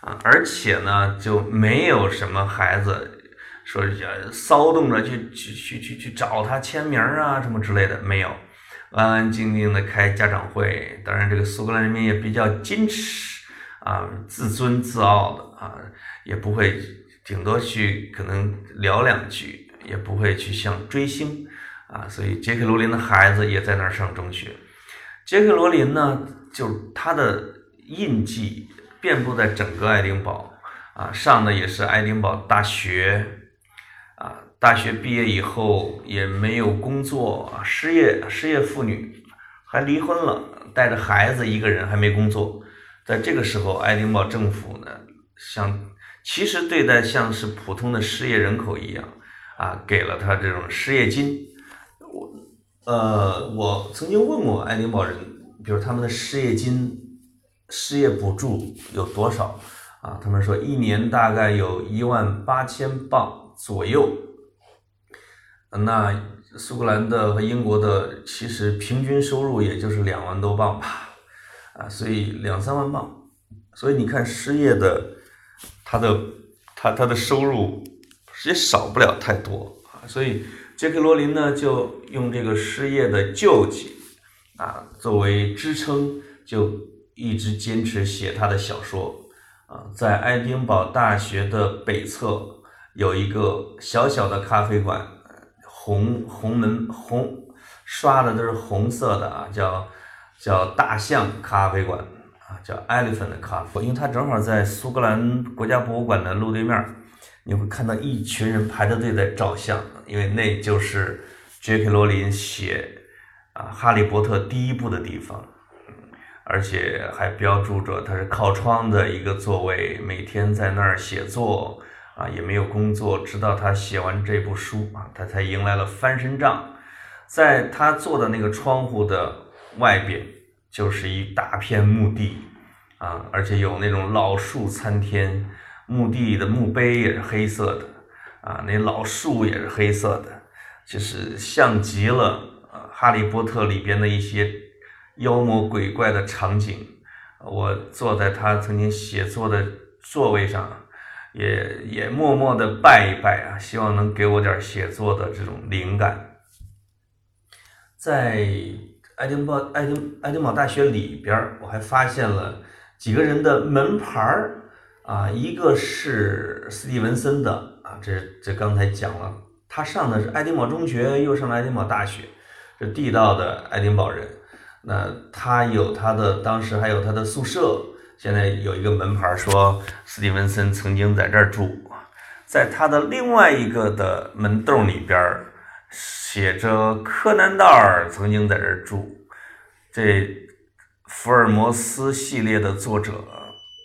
啊，而且呢，就没有什么孩子说骚动着去去去去去找他签名啊什么之类的，没有，安安静静的开家长会。当然，这个苏格兰人民也比较矜持啊，自尊自傲的啊，也不会顶多去可能聊两句，也不会去像追星啊。所以，杰克罗林的孩子也在那儿上中学。杰克罗琳呢，就他的印记遍布在整个爱丁堡啊，上的也是爱丁堡大学啊。大学毕业以后也没有工作，失业，失业妇女还离婚了，带着孩子一个人还没工作。在这个时候，爱丁堡政府呢，像其实对待像是普通的失业人口一样啊，给了他这种失业金。我呃，我曾经问过爱丁堡人，比如他们的失业金、失业补助有多少啊？他们说一年大概有一万八千镑左右。那苏格兰的和英国的其实平均收入也就是两万多镑吧，啊，所以两三万镑。所以你看失业的他的他他的收入也少不了太多啊，所以。杰克罗琳呢，就用这个失业的救济啊作为支撑，就一直坚持写他的小说啊。在爱丁堡大学的北侧有一个小小的咖啡馆，红红门红刷的都是红色的啊，叫叫大象咖啡馆啊，叫 Elephant Cafe，因为它正好在苏格兰国家博物馆的路对面。你会看到一群人排着队在照相，因为那就是 J.K. 罗琳写啊《哈利波特》第一部的地方，而且还标注着他是靠窗的一个座位，每天在那儿写作啊，也没有工作，直到他写完这部书啊，他才迎来了翻身仗。在他坐的那个窗户的外边，就是一大片墓地啊，而且有那种老树参天。墓地的墓碑也是黑色的，啊，那老树也是黑色的，就是像极了啊《哈利波特》里边的一些妖魔鬼怪的场景。我坐在他曾经写作的座位上，也也默默的拜一拜啊，希望能给我点写作的这种灵感。在爱丁堡爱丁爱丁堡大学里边，我还发现了几个人的门牌儿。啊，一个是斯蒂文森的啊，这这刚才讲了，他上的是爱丁堡中学，又上了爱丁堡大学，是地道的爱丁堡人。那他有他的，当时还有他的宿舍，现在有一个门牌说斯蒂文森曾经在这儿住。在他的另外一个的门洞里边写着柯南道尔曾经在这儿住。这福尔摩斯系列的作者。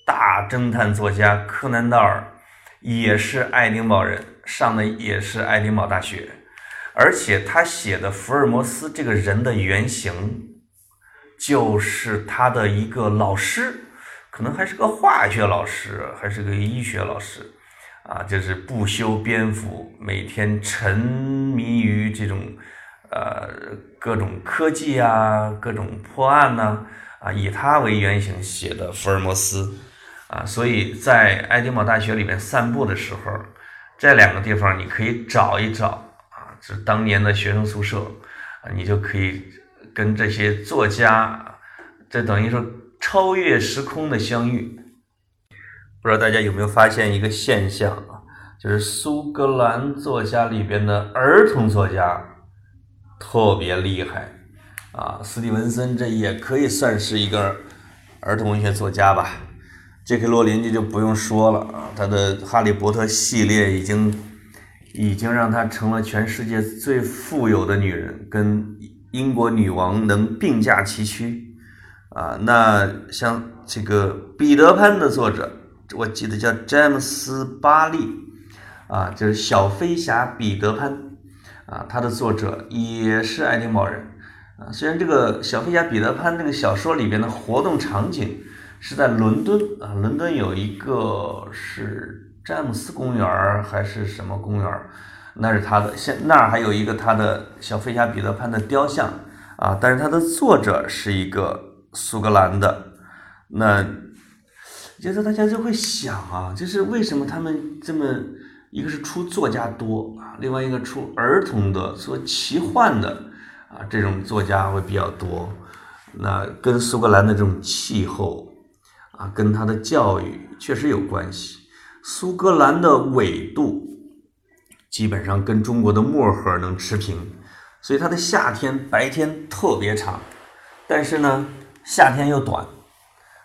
大侦探作家柯南道尔也是爱丁堡人，上的也是爱丁堡大学，而且他写的福尔摩斯这个人的原型就是他的一个老师，可能还是个化学老师，还是个医学老师，啊，就是不修边幅，每天沉迷于这种呃各种科技啊，各种破案呐，啊，以他为原型写的福尔摩斯。啊，所以在爱丁堡大学里面散步的时候，这两个地方你可以找一找啊，是当年的学生宿舍啊，你就可以跟这些作家，这等于说超越时空的相遇。不知道大家有没有发现一个现象啊，就是苏格兰作家里边的儿童作家特别厉害啊，斯蒂文森这也可以算是一个儿童文学作家吧。J.K. 罗琳这就不用说了啊，他的《哈利波特》系列已经已经让她成了全世界最富有的女人，跟英国女王能并驾齐驱啊。那像这个《彼得潘》的作者，我记得叫詹姆斯·巴利啊，就是《小飞侠彼得潘》啊，他的作者也是爱丁堡人啊。虽然这个《小飞侠彼得潘》这个小说里边的活动场景，是在伦敦啊，伦敦有一个是詹姆斯公园还是什么公园那是他的，现那儿还有一个他的小飞侠彼得潘的雕像啊，但是他的作者是一个苏格兰的。那，就是大家就会想啊，就是为什么他们这么一个是出作家多啊，另外一个出儿童的说奇幻的啊这种作家会比较多。那跟苏格兰的这种气候啊，跟他的教育确实有关系。苏格兰的纬度基本上跟中国的漠河能持平，所以它的夏天白天特别长，但是呢夏天又短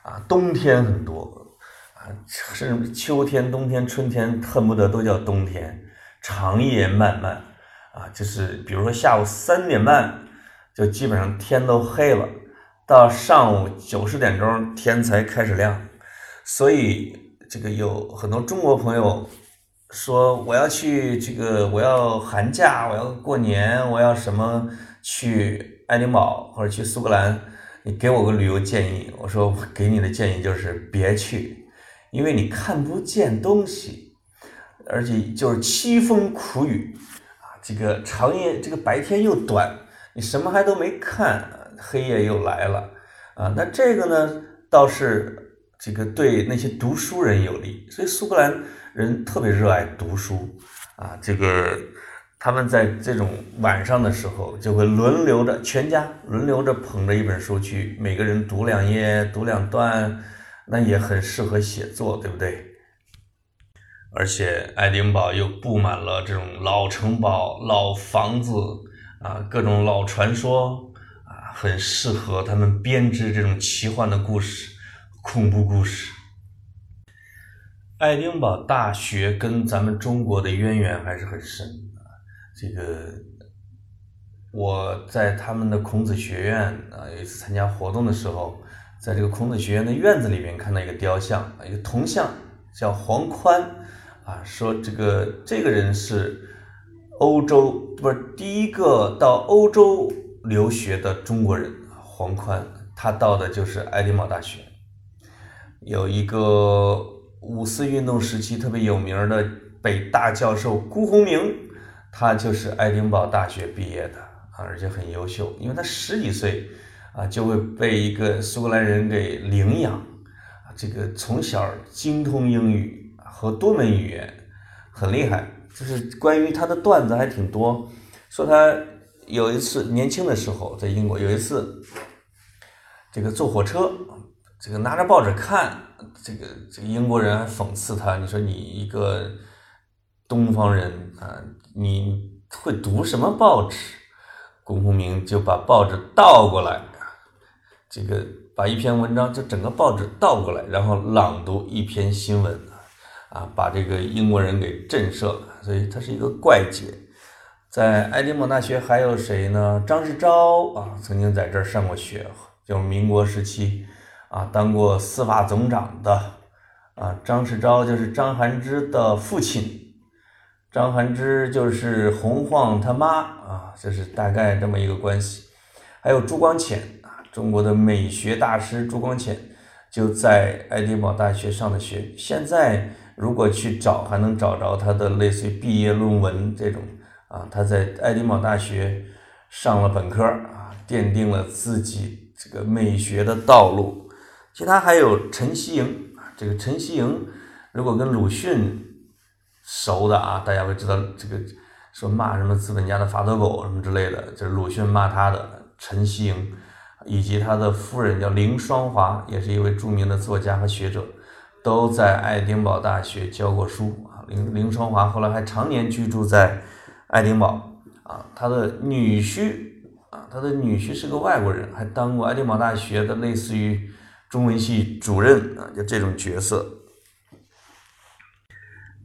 啊，冬天很多啊，甚至秋天、冬天、春天恨不得都叫冬天，长夜漫漫啊，就是比如说下午三点半就基本上天都黑了。到上午九十点钟天才开始亮，所以这个有很多中国朋友说我要去这个我要寒假我要过年我要什么去爱丁堡或者去苏格兰，你给我个旅游建议。我说给你的建议就是别去，因为你看不见东西，而且就是凄风苦雨啊，这个长夜这个白天又短，你什么还都没看。黑夜又来了啊！那这个呢，倒是这个对那些读书人有利，所以苏格兰人特别热爱读书啊。这个他们在这种晚上的时候，就会轮流着全家轮流着捧着一本书去，每个人读两页、读两段，那也很适合写作，对不对？而且爱丁堡又布满了这种老城堡、老房子啊，各种老传说啊。很适合他们编织这种奇幻的故事、恐怖故事。爱丁堡大学跟咱们中国的渊源还是很深啊。这个我在他们的孔子学院啊，有一次参加活动的时候，在这个孔子学院的院子里面看到一个雕像，一个铜像，叫黄宽啊，说这个这个人是欧洲不是第一个到欧洲。留学的中国人黄宽，他到的就是爱丁堡大学。有一个五四运动时期特别有名的北大教授辜鸿铭，他就是爱丁堡大学毕业的啊，而且很优秀，因为他十几岁啊就会被一个苏格兰人给领养啊，这个从小精通英语和多门语言，很厉害。就是关于他的段子还挺多，说他。有一次年轻的时候在英国，有一次这个坐火车，这个拿着报纸看，这个这个英国人还讽刺他，你说你一个东方人啊，你会读什么报纸？龚鸿明就把报纸倒过来，这个把一篇文章就整个报纸倒过来，然后朗读一篇新闻，啊，把这个英国人给震慑了，所以他是一个怪杰。在爱丁堡大学还有谁呢？张世钊啊，曾经在这儿上过学，就民国时期啊，当过司法总长的啊。张世钊就是张涵之的父亲，张涵之就是洪晃他妈啊，这是大概这么一个关系。还有朱光潜啊，中国的美学大师朱光潜就在爱丁堡大学上的学，现在如果去找，还能找着他的类似于毕业论文这种。啊，他在爱丁堡大学上了本科啊，奠定了自己这个美学的道路。其他还有陈希莹，这个陈希莹如果跟鲁迅熟的啊，大家会知道这个说骂什么资本家的发抖狗什么之类的，就是鲁迅骂他的陈希莹，以及他的夫人叫林双华，也是一位著名的作家和学者，都在爱丁堡大学教过书啊。林林双华后来还常年居住在。爱丁堡啊，他的女婿啊，他的女婿是个外国人，还当过爱丁堡大学的类似于中文系主任啊，就这种角色。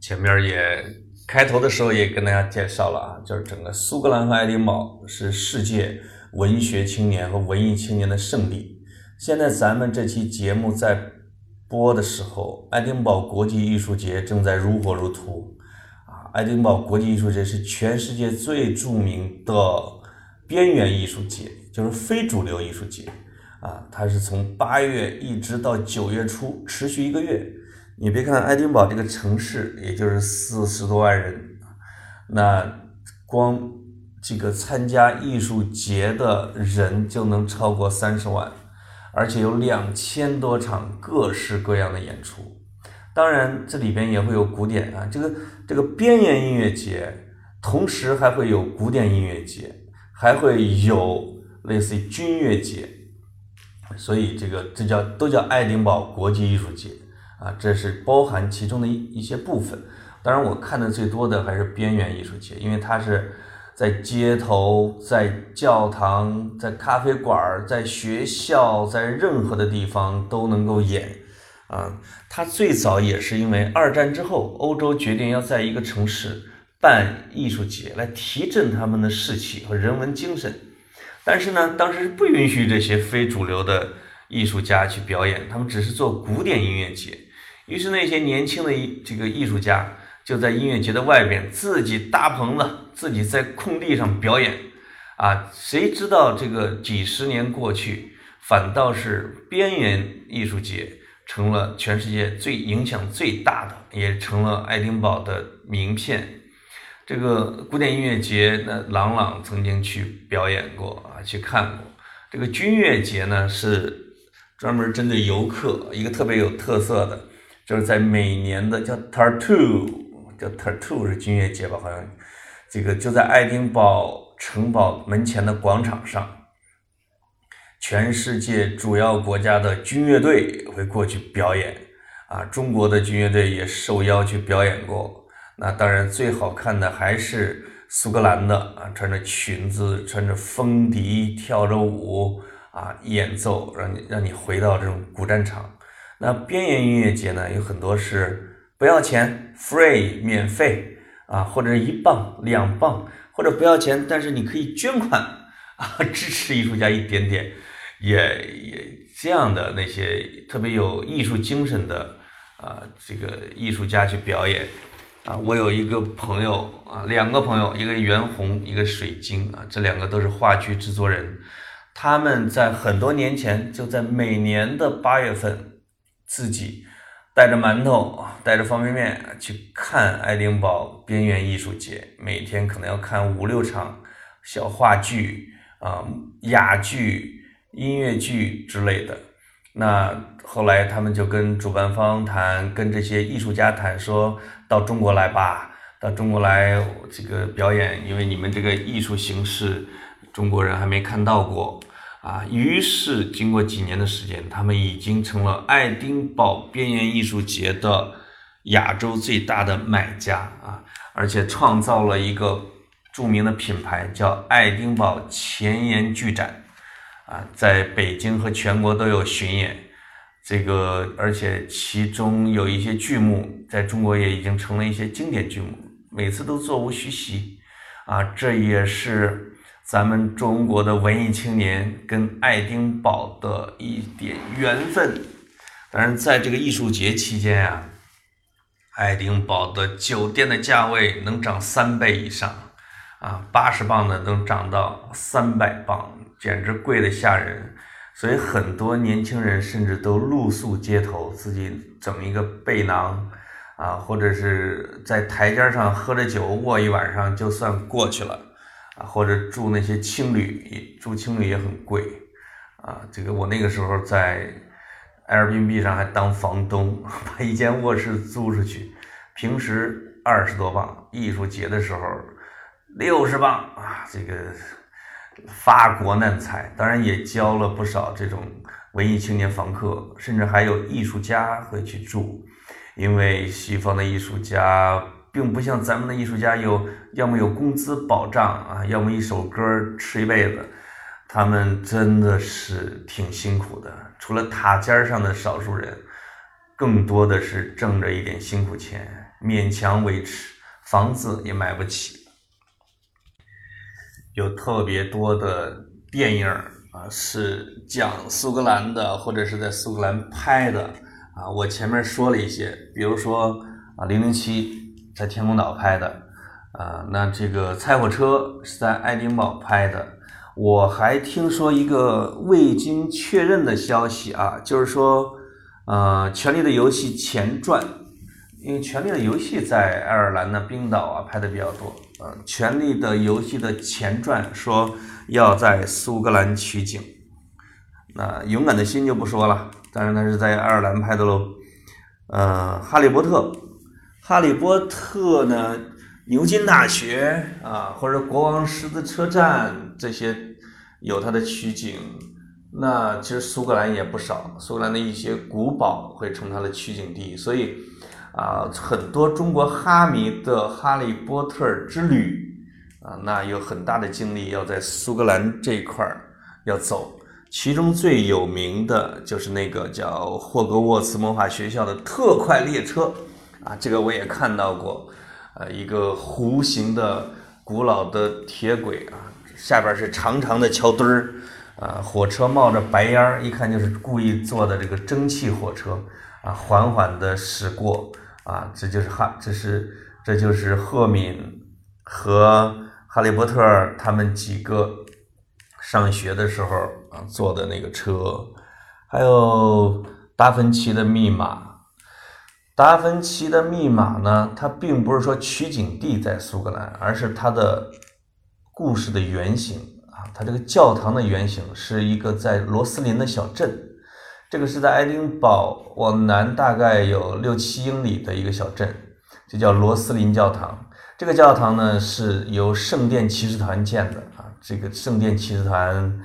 前面也开头的时候也跟大家介绍了啊，就是整个苏格兰和爱丁堡是世界文学青年和文艺青年的圣地。现在咱们这期节目在播的时候，爱丁堡国际艺术节正在如火如荼。啊爱丁堡国际艺术节是全世界最著名的边缘艺术节，就是非主流艺术节啊。它是从八月一直到九月初，持续一个月。你别看爱丁堡这个城市，也就是四十多万人，那光这个参加艺术节的人就能超过三十万，而且有两千多场各式各样的演出。当然这里边也会有古典啊，这个这个边缘音乐节，同时还会有古典音乐节，还会有类似于军乐节，所以这个这叫都叫爱丁堡国际艺术节啊，这是包含其中的一一些部分。当然，我看的最多的还是边缘艺术节，因为它是。在街头，在教堂，在咖啡馆，在学校，在任何的地方都能够演，啊，他最早也是因为二战之后，欧洲决定要在一个城市办艺术节，来提振他们的士气和人文精神，但是呢，当时是不允许这些非主流的艺术家去表演，他们只是做古典音乐节，于是那些年轻的这个艺术家。就在音乐节的外边，自己搭棚子，自己在空地上表演，啊，谁知道这个几十年过去，反倒是边缘艺术节成了全世界最影响最大的，也成了爱丁堡的名片。这个古典音乐节，那朗朗曾经去表演过，去看过。这个军乐节呢，是专门针对游客，一个特别有特色的，就是在每年的叫 Tartu。叫 Tattoo 是军乐节吧？好像这个就在爱丁堡城堡门前的广场上，全世界主要国家的军乐队会过去表演啊。中国的军乐队也受邀去表演过。那当然最好看的还是苏格兰的啊，穿着裙子，穿着风笛，跳着舞啊，演奏，让你让你回到这种古战场。那边缘音乐节呢，有很多是。不要钱，free 免费啊，或者一磅、两磅，或者不要钱，但是你可以捐款啊，支持艺术家一点点，也也这样的那些特别有艺术精神的啊，这个艺术家去表演啊。我有一个朋友啊，两个朋友，一个袁弘，一个水晶啊，这两个都是话剧制作人，他们在很多年前就在每年的八月份自己。带着馒头，带着方便面去看爱丁堡边缘艺术节，每天可能要看五六场小话剧啊、哑剧、音乐剧之类的。那后来他们就跟主办方谈，跟这些艺术家谈，说到中国来吧，到中国来这个表演，因为你们这个艺术形式，中国人还没看到过。啊，于是经过几年的时间，他们已经成了爱丁堡边缘艺术节的亚洲最大的买家啊，而且创造了一个著名的品牌，叫爱丁堡前沿剧展啊，在北京和全国都有巡演。这个，而且其中有一些剧目在中国也已经成了一些经典剧目，每次都座无虚席啊，这也是。咱们中国的文艺青年跟爱丁堡的一点缘分，当然，在这个艺术节期间啊，爱丁堡的酒店的价位能涨三倍以上，啊，八十磅的能涨到三百磅，简直贵的吓人。所以很多年轻人甚至都露宿街头，自己整一个背囊，啊，或者是在台阶上喝着酒卧一晚上，就算过去了。啊，或者住那些青旅，住青旅也很贵，啊，这个我那个时候在 Airbnb 上还当房东，把一间卧室租出去，平时二十多磅，艺术节的时候六十磅啊，这个发国难财，当然也教了不少这种文艺青年房客，甚至还有艺术家会去住，因为西方的艺术家。并不像咱们的艺术家有，要么有工资保障啊，要么一首歌吃一辈子，他们真的是挺辛苦的。除了塔尖上的少数人，更多的是挣着一点辛苦钱，勉强维持，房子也买不起。有特别多的电影啊，是讲苏格兰的，或者是在苏格兰拍的啊。我前面说了一些，比如说啊，零零七。在天空岛拍的，啊，那这个猜火车是在爱丁堡拍的。我还听说一个未经确认的消息啊，就是说，呃，《权力的游戏》前传，因为《权力的游戏》在爱尔兰的冰岛啊拍的比较多，呃，《权力的游戏》的前传说要在苏格兰取景，那《勇敢的心》就不说了，当然它是在爱尔兰拍的喽。嗯，哈利波特，哈利波特呢，牛津大学啊，或者国王十字车站这些有它的取景。那其实苏格兰也不少，苏格兰的一些古堡会成它的取景地，所以啊，很多中国哈迷的哈利波特之旅啊，那有很大的精力要在苏格兰这一块儿要走。其中最有名的就是那个叫霍格沃茨魔法学校的特快列车啊，这个我也看到过，呃，一个弧形的古老的铁轨啊，下边是长长的桥墩儿。啊，火车冒着白烟儿，一看就是故意做的这个蒸汽火车啊，缓缓的驶过啊，这就是哈，这是这就是赫敏和哈利波特他们几个上学的时候啊坐的那个车，还有达芬奇的密码。达芬奇的密码呢，它并不是说取景地在苏格兰，而是它的故事的原型啊。它这个教堂的原型是一个在罗斯林的小镇，这个是在爱丁堡往南大概有六七英里的一个小镇，就叫罗斯林教堂。这个教堂呢是由圣殿骑士团建的啊，这个圣殿骑士团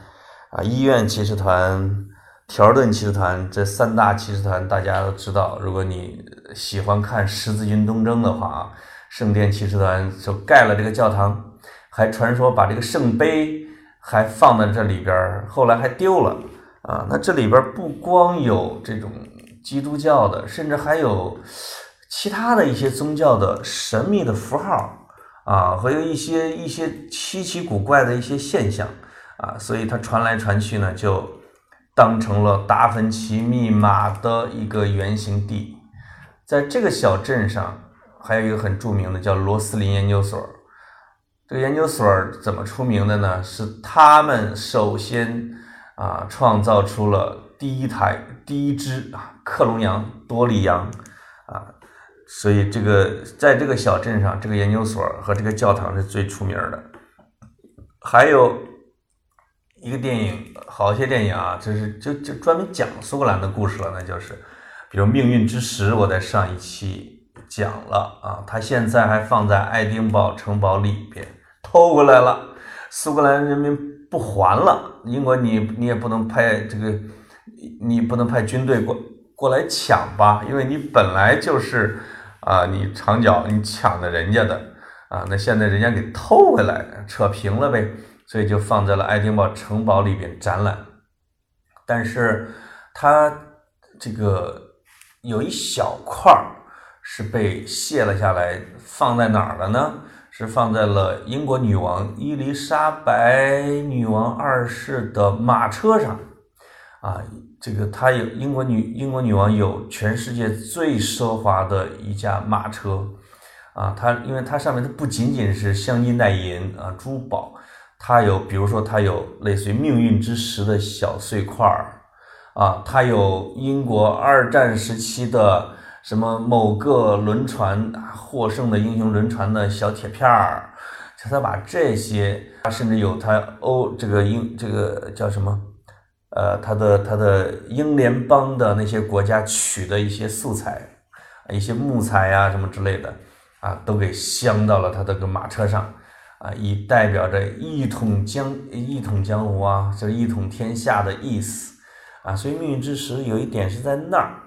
啊，医院骑士团、条顿骑士团这三大骑士团大家都知道。如果你喜欢看十字军东征的话啊，圣殿骑士团就盖了这个教堂，还传说把这个圣杯。还放在这里边儿，后来还丢了啊！那这里边不光有这种基督教的，甚至还有其他的一些宗教的神秘的符号啊，还有一些一些稀奇古怪的一些现象啊，所以它传来传去呢，就当成了达芬奇密码的一个原型地。在这个小镇上，还有一个很著名的叫罗斯林研究所。这个研究所怎么出名的呢？是他们首先啊创造出了第一台第一只啊克隆羊多利羊啊，所以这个在这个小镇上，这个研究所和这个教堂是最出名的。还有一个电影，好些电影啊，就是就就专门讲苏格兰的故事了，那就是比如《命运之石》，我在上一期讲了啊，它现在还放在爱丁堡城堡里边。偷过来了，苏格兰人民不还了。英国，你你也不能派这个，你不能派军队过过来抢吧？因为你本来就是啊，你长脚你抢的人家的啊，那现在人家给偷回来，扯平了呗，所以就放在了爱丁堡城堡里边展览。但是它这个有一小块儿是被卸了下来，放在哪儿了呢？是放在了英国女王伊丽莎白女王二世的马车上，啊，这个她有英国女英国女王有全世界最奢华的一架马车，啊，它因为它上面它不仅仅是镶金戴银啊珠宝，它有比如说它有类似于命运之石的小碎块儿，啊，它有英国二战时期的。什么某个轮船获胜的英雄轮船的小铁片儿，就他把这些，他甚至有他欧这个英这个叫什么，呃，他的他的英联邦的那些国家取的一些素材，一些木材啊什么之类的，啊，都给镶到了他这个马车上，啊，以代表着一统江一统江湖啊，就是一统天下的意思，啊，所以命运之石有一点是在那儿。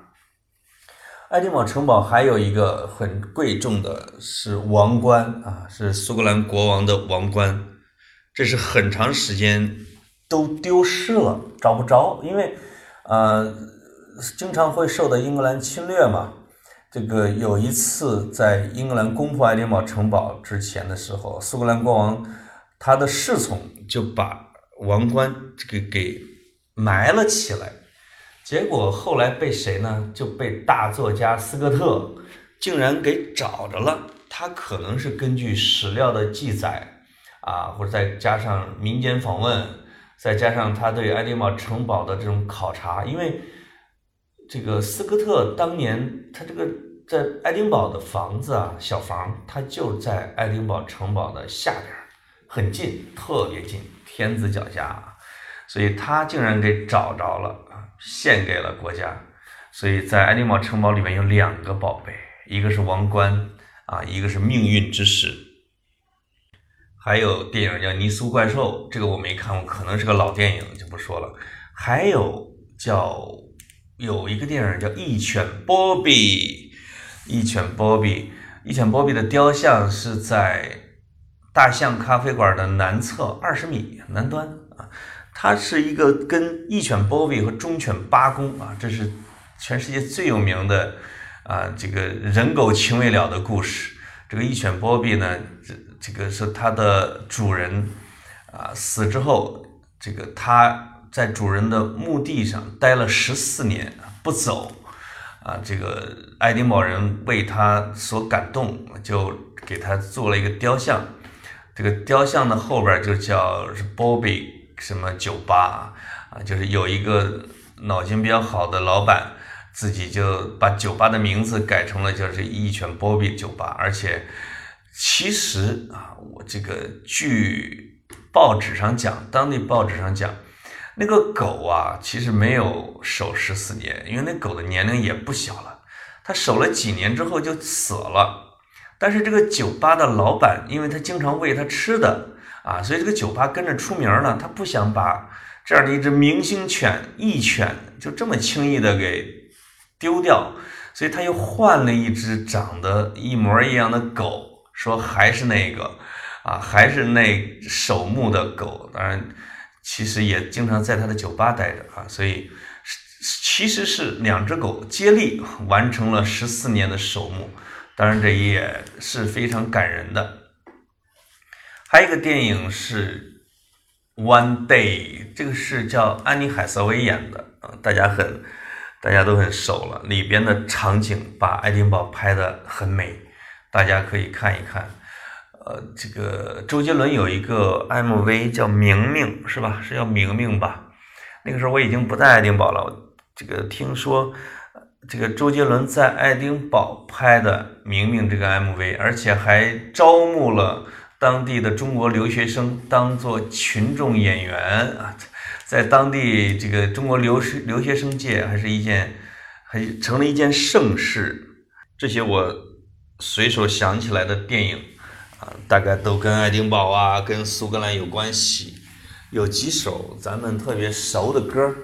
爱丁堡城堡还有一个很贵重的是王冠啊，是苏格兰国王的王冠，这是很长时间都丢失了，找不着，因为呃经常会受到英格兰侵略嘛。这个有一次在英格兰攻破爱丁堡城堡之前的时候，苏格兰国王他的侍从就把王冠这个给埋了起来。结果后来被谁呢？就被大作家斯科特竟然给找着了。他可能是根据史料的记载啊，或者再加上民间访问，再加上他对爱丁堡城堡的这种考察。因为这个斯科特当年他这个在爱丁堡的房子啊，小房，他就在爱丁堡城堡的下边，很近，特别近，天子脚下，所以他竟然给找着了。献给了国家，所以在爱丁堡城堡里面有两个宝贝，一个是王冠啊，一个是命运之石。还有电影叫《尼苏怪兽》，这个我没看过，可能是个老电影，就不说了。还有叫有一个电影叫《一犬波比》，一犬波比，一犬波比的雕像是在大象咖啡馆的南侧二十米南端它是一个跟一犬波比和忠犬八公啊，这是全世界最有名的啊这个人狗情未了的故事。这个一犬波比呢，这这个是它的主人啊死之后，这个它在主人的墓地上待了十四年不走啊。这个爱丁堡人为他所感动，就给他做了一个雕像。这个雕像的后边就叫是波比。什么酒吧啊？就是有一个脑筋比较好的老板，自己就把酒吧的名字改成了就是一拳波比酒吧。而且，其实啊，我这个据报纸上讲，当地报纸上讲，那个狗啊，其实没有守十四年，因为那狗的年龄也不小了，它守了几年之后就死了。但是这个酒吧的老板，因为他经常喂它吃的。啊，所以这个酒吧跟着出名了，他不想把这样的一只明星犬义犬就这么轻易的给丢掉，所以他又换了一只长得一模一样的狗，说还是那个啊，还是那守墓的狗，当然其实也经常在他的酒吧待着啊，所以其实是两只狗接力完成了十四年的守墓，当然这也是非常感人的。还有一个电影是《One Day》，这个是叫安妮海瑟薇演的啊，大家很大家都很熟了。里边的场景把爱丁堡拍的很美，大家可以看一看。呃，这个周杰伦有一个 MV 叫《明明》，是吧？是叫《明明》吧？那个时候我已经不在爱丁堡了。这个听说这个周杰伦在爱丁堡拍的《明明》这个 MV，而且还招募了。当地的中国留学生当做群众演员啊，在当地这个中国留学留学生界还是一件，还成了一件盛事。这些我随手想起来的电影啊，大概都跟爱丁堡啊、跟苏格兰有关系。有几首咱们特别熟的歌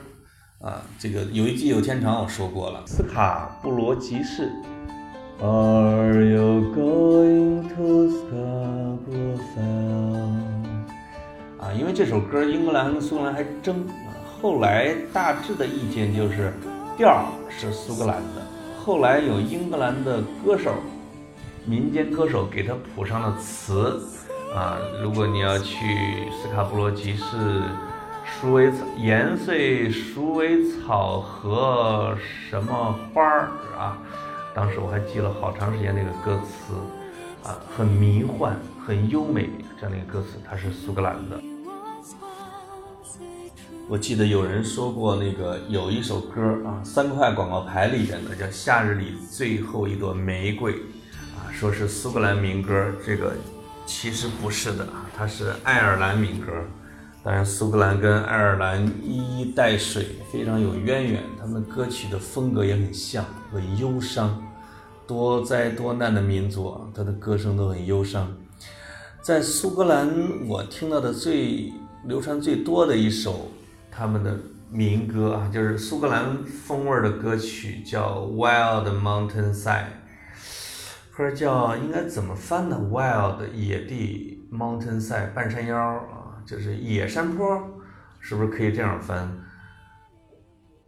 啊，这个有一季有天长我说过了，斯卡布罗集市。Are you going to Scarborough？啊，因为这首歌英格兰跟苏格兰还争，后来大致的意见就是调是苏格兰的，后来有英格兰的歌手、民间歌手给他谱上了词啊。如果你要去斯卡布罗集市，鼠尾草延岁鼠尾草和什么花儿啊？当时我还记了好长时间那个歌词，啊，很迷幻，很优美这样的一个歌词，它是苏格兰的。我记得有人说过，那个有一首歌啊，三块广告牌里边的叫《夏日里最后一朵玫瑰》，啊，说是苏格兰民歌，这个其实不是的，它是爱尔兰民歌。当然，苏格兰跟爱尔兰一衣带水，非常有渊源。他们歌曲的风格也很像，很忧伤，多灾多难的民族啊，他的歌声都很忧伤。在苏格兰，我听到的最流传最多的一首他们的民歌啊，就是苏格兰风味的歌曲，叫《Wild Mountain Side》，或者叫应该怎么翻呢？Wild 野地 Mountain Side 半山腰啊。就是野山坡，是不是可以这样翻？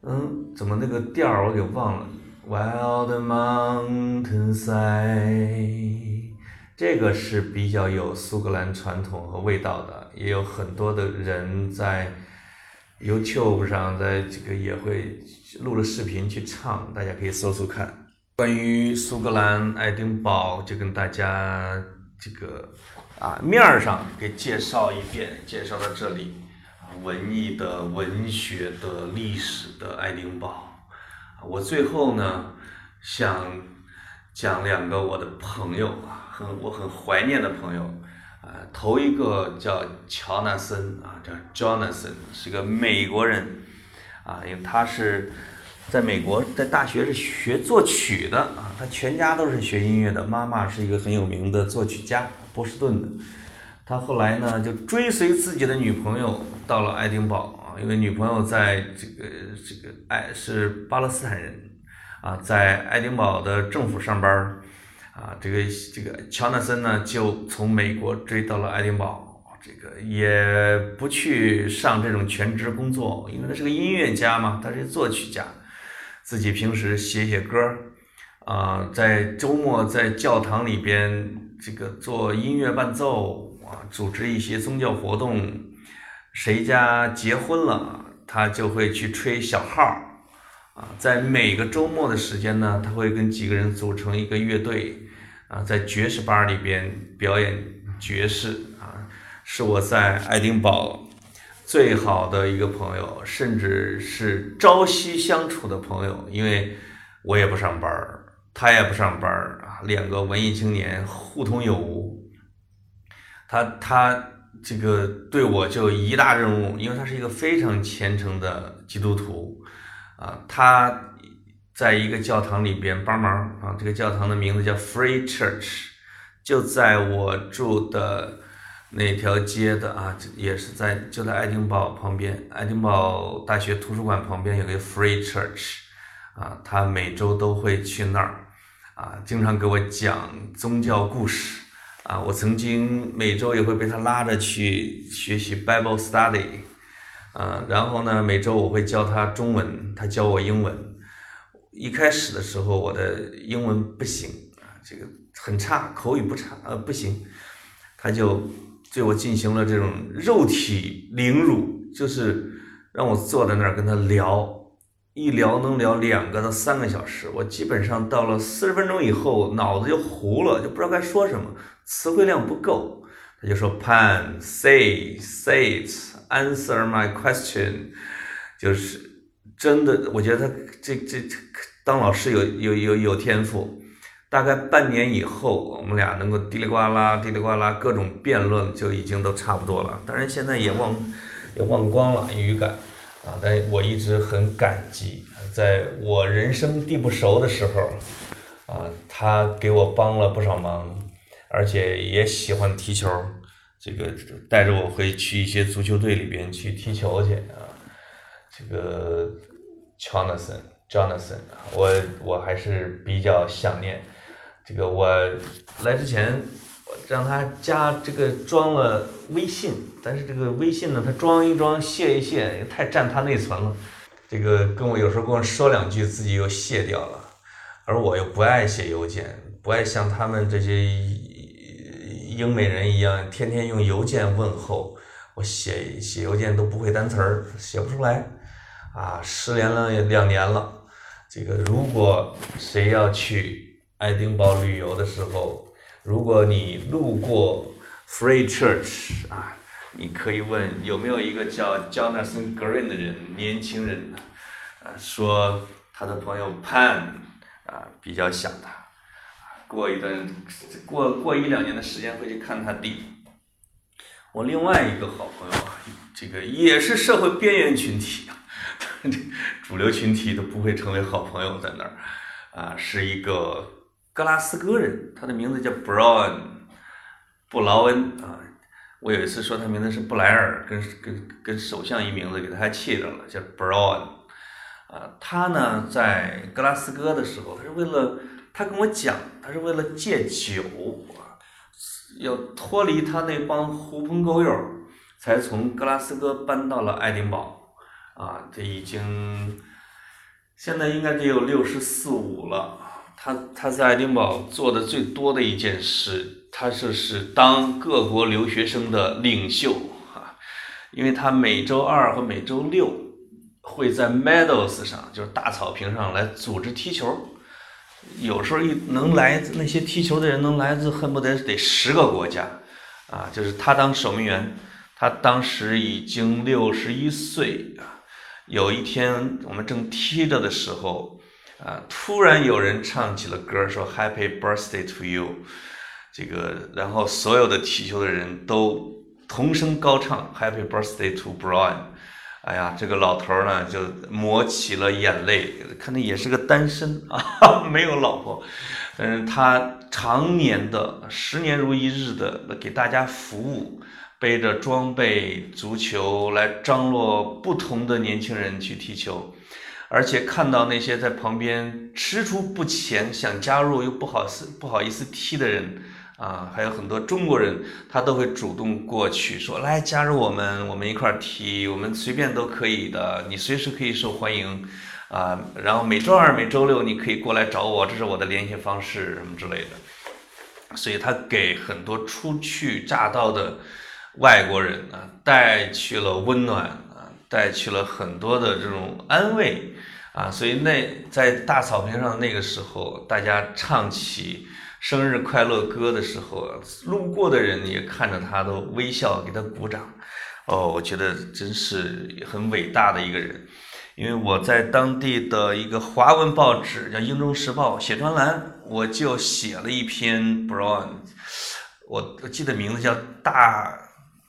嗯，怎么那个调儿我给忘了？Wild mountain side，这个是比较有苏格兰传统和味道的，也有很多的人在 YouTube 上，在这个也会录了视频去唱，大家可以搜搜看。关于苏格兰爱丁堡，就跟大家这个。啊，面儿上给介绍一遍，介绍到这里，啊，文艺的、文学的、历史的爱丁堡，我最后呢，想讲两个我的朋友啊，很我很怀念的朋友，啊，头一个叫乔纳森啊，叫 Jonathan，是个美国人，啊，因为他是在美国在大学是学作曲的啊，他全家都是学音乐的，妈妈是一个很有名的作曲家，波士顿的。他后来呢就追随自己的女朋友到了爱丁堡啊，因为女朋友在这个这个爱是巴勒斯坦人啊，在爱丁堡的政府上班啊，这个这个乔纳森呢就从美国追到了爱丁堡。这个也不去上这种全职工作，因为他是个音乐家嘛，他是作曲家，自己平时写写歌啊，在周末在教堂里边这个做音乐伴奏啊，组织一些宗教活动，谁家结婚了，他就会去吹小号啊，在每个周末的时间呢，他会跟几个人组成一个乐队啊，在爵士吧里边表演爵士啊。是我在爱丁堡最好的一个朋友，甚至是朝夕相处的朋友。因为我也不上班他也不上班啊，两个文艺青年互通有无。他他这个对我就一大任务，因为他是一个非常虔诚的基督徒啊。他在一个教堂里边帮忙啊，这个教堂的名字叫 Free Church，就在我住的。那条街的啊，也是在就在爱丁堡旁边，爱丁堡大学图书馆旁边有个 Free Church，啊，他每周都会去那儿，啊，经常给我讲宗教故事，啊，我曾经每周也会被他拉着去学习 Bible Study，啊，然后呢，每周我会教他中文，他教我英文。一开始的时候，我的英文不行啊，这个很差，口语不差，呃，不行，他就。对我进行了这种肉体凌辱，就是让我坐在那儿跟他聊，一聊能聊两个到三个小时。我基本上到了四十分钟以后，脑子就糊了，就不知道该说什么，词汇量不够。他就说：“Pan, say, say it, answer my question。”就是真的，我觉得他这这当老师有有有有天赋。大概半年以后，我们俩能够嘀里呱啦、嘀里呱啦各种辩论，就已经都差不多了。当然现在也忘也忘光了语感啊，但我一直很感激，在我人生地不熟的时候啊，他给我帮了不少忙，而且也喜欢踢球，这个带着我会去一些足球队里边去踢球去啊。这个 Jonathan，Jonathan，我我还是比较想念。这个我来之前，让他加这个装了微信，但是这个微信呢，他装一装卸一卸，太占他内存了。这个跟我有时候跟我说两句，自己又卸掉了。而我又不爱写邮件，不爱像他们这些英美人一样，天天用邮件问候。我写写邮件都不会单词儿，写不出来。啊，失联了两年了。这个如果谁要去。爱丁堡旅游的时候，如果你路过 Free Church 啊，你可以问有没有一个叫 Jonathan Green 的人，年轻人，啊，说他的朋友 Pan 啊比较想他，过一段过过一两年的时间会去看他弟。我另外一个好朋友，这个也是社会边缘群体，主流群体都不会成为好朋友在那儿，啊，是一个。格拉斯哥人，他的名字叫 Brown，布劳恩啊。我有一次说他名字是布莱尔，跟跟跟首相一名字给他还气着了，叫 Brown。啊，他呢在格拉斯哥的时候，他是为了他跟我讲，他是为了戒酒啊，要脱离他那帮狐朋狗友，才从格拉斯哥搬到了爱丁堡。啊，这已经现在应该得有六十四五了。他他在爱丁堡做的最多的一件事，他就是当各国留学生的领袖啊，因为他每周二和每周六会在 Meadows 上，就是大草坪上来组织踢球，有时候一能来那些踢球的人能来自恨不得得十个国家啊，就是他当守门员，他当时已经六十一岁啊，有一天我们正踢着的时候。啊！突然有人唱起了歌，说 “Happy Birthday to you”，这个，然后所有的踢球的人都同声高唱 “Happy Birthday to Brian”，哎呀，这个老头呢就抹起了眼泪，看来也是个单身啊，没有老婆。嗯，他常年的十年如一日的给大家服务，背着装备、足球来张罗不同的年轻人去踢球，而且看到那些在旁边踟蹰不前、想加入又不好思不好意思踢的人。啊，还有很多中国人，他都会主动过去说：“来加入我们，我们一块踢，我们随便都可以的，你随时可以受欢迎。”啊，然后每周二、每周六你可以过来找我，这是我的联系方式什么之类的。所以他给很多初去乍到的外国人啊带去了温暖啊，带去了很多的这种安慰啊。所以那在大草坪上那个时候，大家唱起。生日快乐歌的时候，路过的人也看着他都微笑，给他鼓掌。哦，我觉得真是很伟大的一个人。因为我在当地的一个华文报纸叫《英中时报》写专栏，我就写了一篇 Brown，我我记得名字叫《大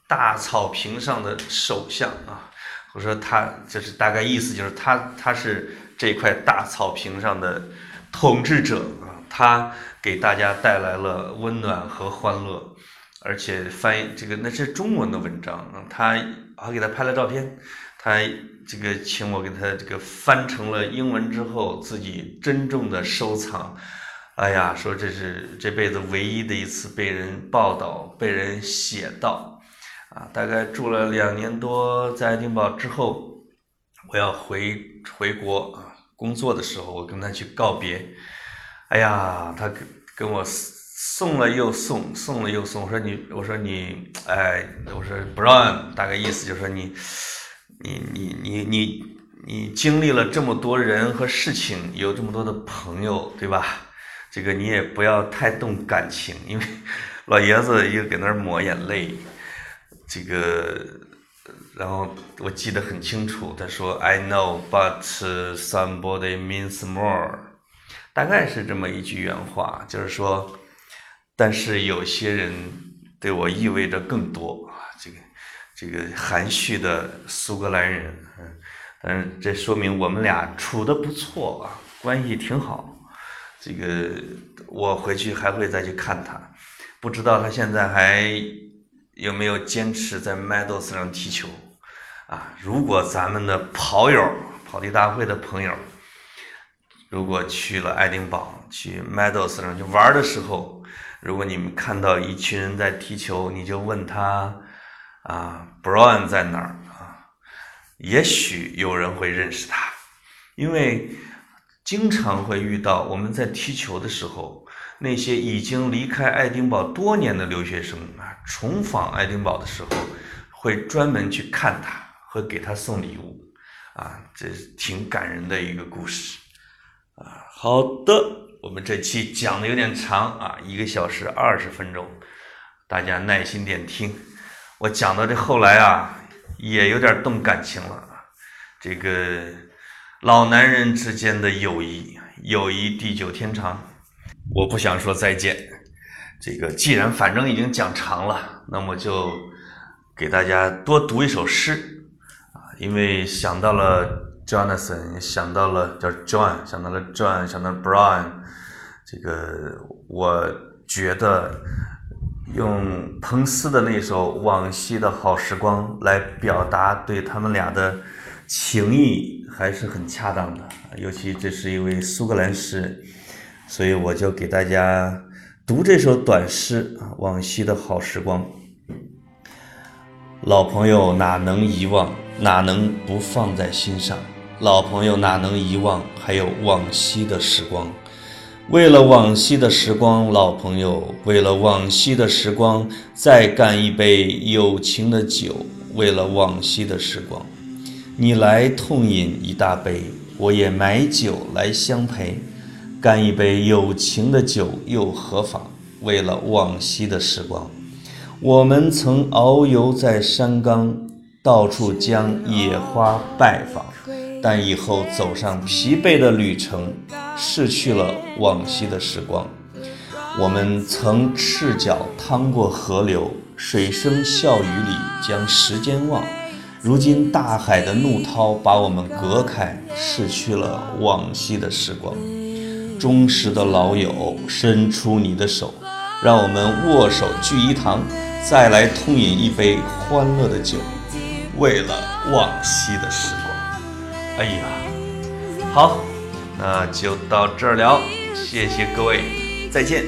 大草坪上的首相》啊。我说他就是大概意思就是他他是这块大草坪上的统治者啊，他。给大家带来了温暖和欢乐，而且翻译这个那是中文的文章，他还给他拍了照片，他这个请我给他这个翻成了英文之后，自己珍重的收藏。哎呀，说这是这辈子唯一的一次被人报道、被人写到，啊，大概住了两年多在爱丁堡之后，我要回回国啊工作的时候，我跟他去告别。哎呀，他跟跟我送了又送，送了又送。我说你，我说你，哎，我说不让，大概意思就是说你，你你你你你经历了这么多人和事情，有这么多的朋友，对吧？这个你也不要太动感情，因为老爷子又搁那儿抹眼泪。这个，然后我记得很清楚，他说：“I know, but somebody means more。”大概是这么一句原话，就是说，但是有些人对我意味着更多啊。这个这个含蓄的苏格兰人，嗯，这说明我们俩处的不错啊，关系挺好。这个我回去还会再去看他，不知道他现在还有没有坚持在 Meadows 上踢球啊？如果咱们的跑友、跑题大会的朋友。如果去了爱丁堡，去 Meadows 上去玩的时候，如果你们看到一群人在踢球，你就问他啊，Brown 在哪儿啊？也许有人会认识他，因为经常会遇到我们在踢球的时候，那些已经离开爱丁堡多年的留学生啊，重访爱丁堡的时候，会专门去看他，会给他送礼物啊，这挺感人的一个故事。啊，好的，我们这期讲的有点长啊，一个小时二十分钟，大家耐心点听。我讲到这后来啊，也有点动感情了啊。这个老男人之间的友谊，友谊地久天长。我不想说再见，这个既然反正已经讲长了，那么就给大家多读一首诗啊，因为想到了。Jonathan 想到了叫 John，想到了 John，想到了 Brian，这个我觉得用彭斯的那首《往昔的好时光》来表达对他们俩的情谊还是很恰当的，尤其这是一位苏格兰诗人，所以我就给大家读这首短诗啊，《往昔的好时光》。老朋友哪能遗忘，哪能不放在心上？老朋友哪能遗忘？还有往昔的时光。为了往昔的时光，老朋友，为了往昔的时光，再干一杯友情的酒。为了往昔的时光，你来痛饮一大杯，我也买酒来相陪。干一杯友情的酒又何妨？为了往昔的时光，我们曾遨游在山岗，到处将野花拜访。但以后走上疲惫的旅程，逝去了往昔的时光。我们曾赤脚趟过河流，水声笑语里将时间忘。如今大海的怒涛把我们隔开，逝去了往昔的时光。忠实的老友，伸出你的手，让我们握手聚一堂，再来痛饮一杯欢乐的酒，为了往昔的时光。哎呀，好，那就到这儿了，谢谢各位，再见。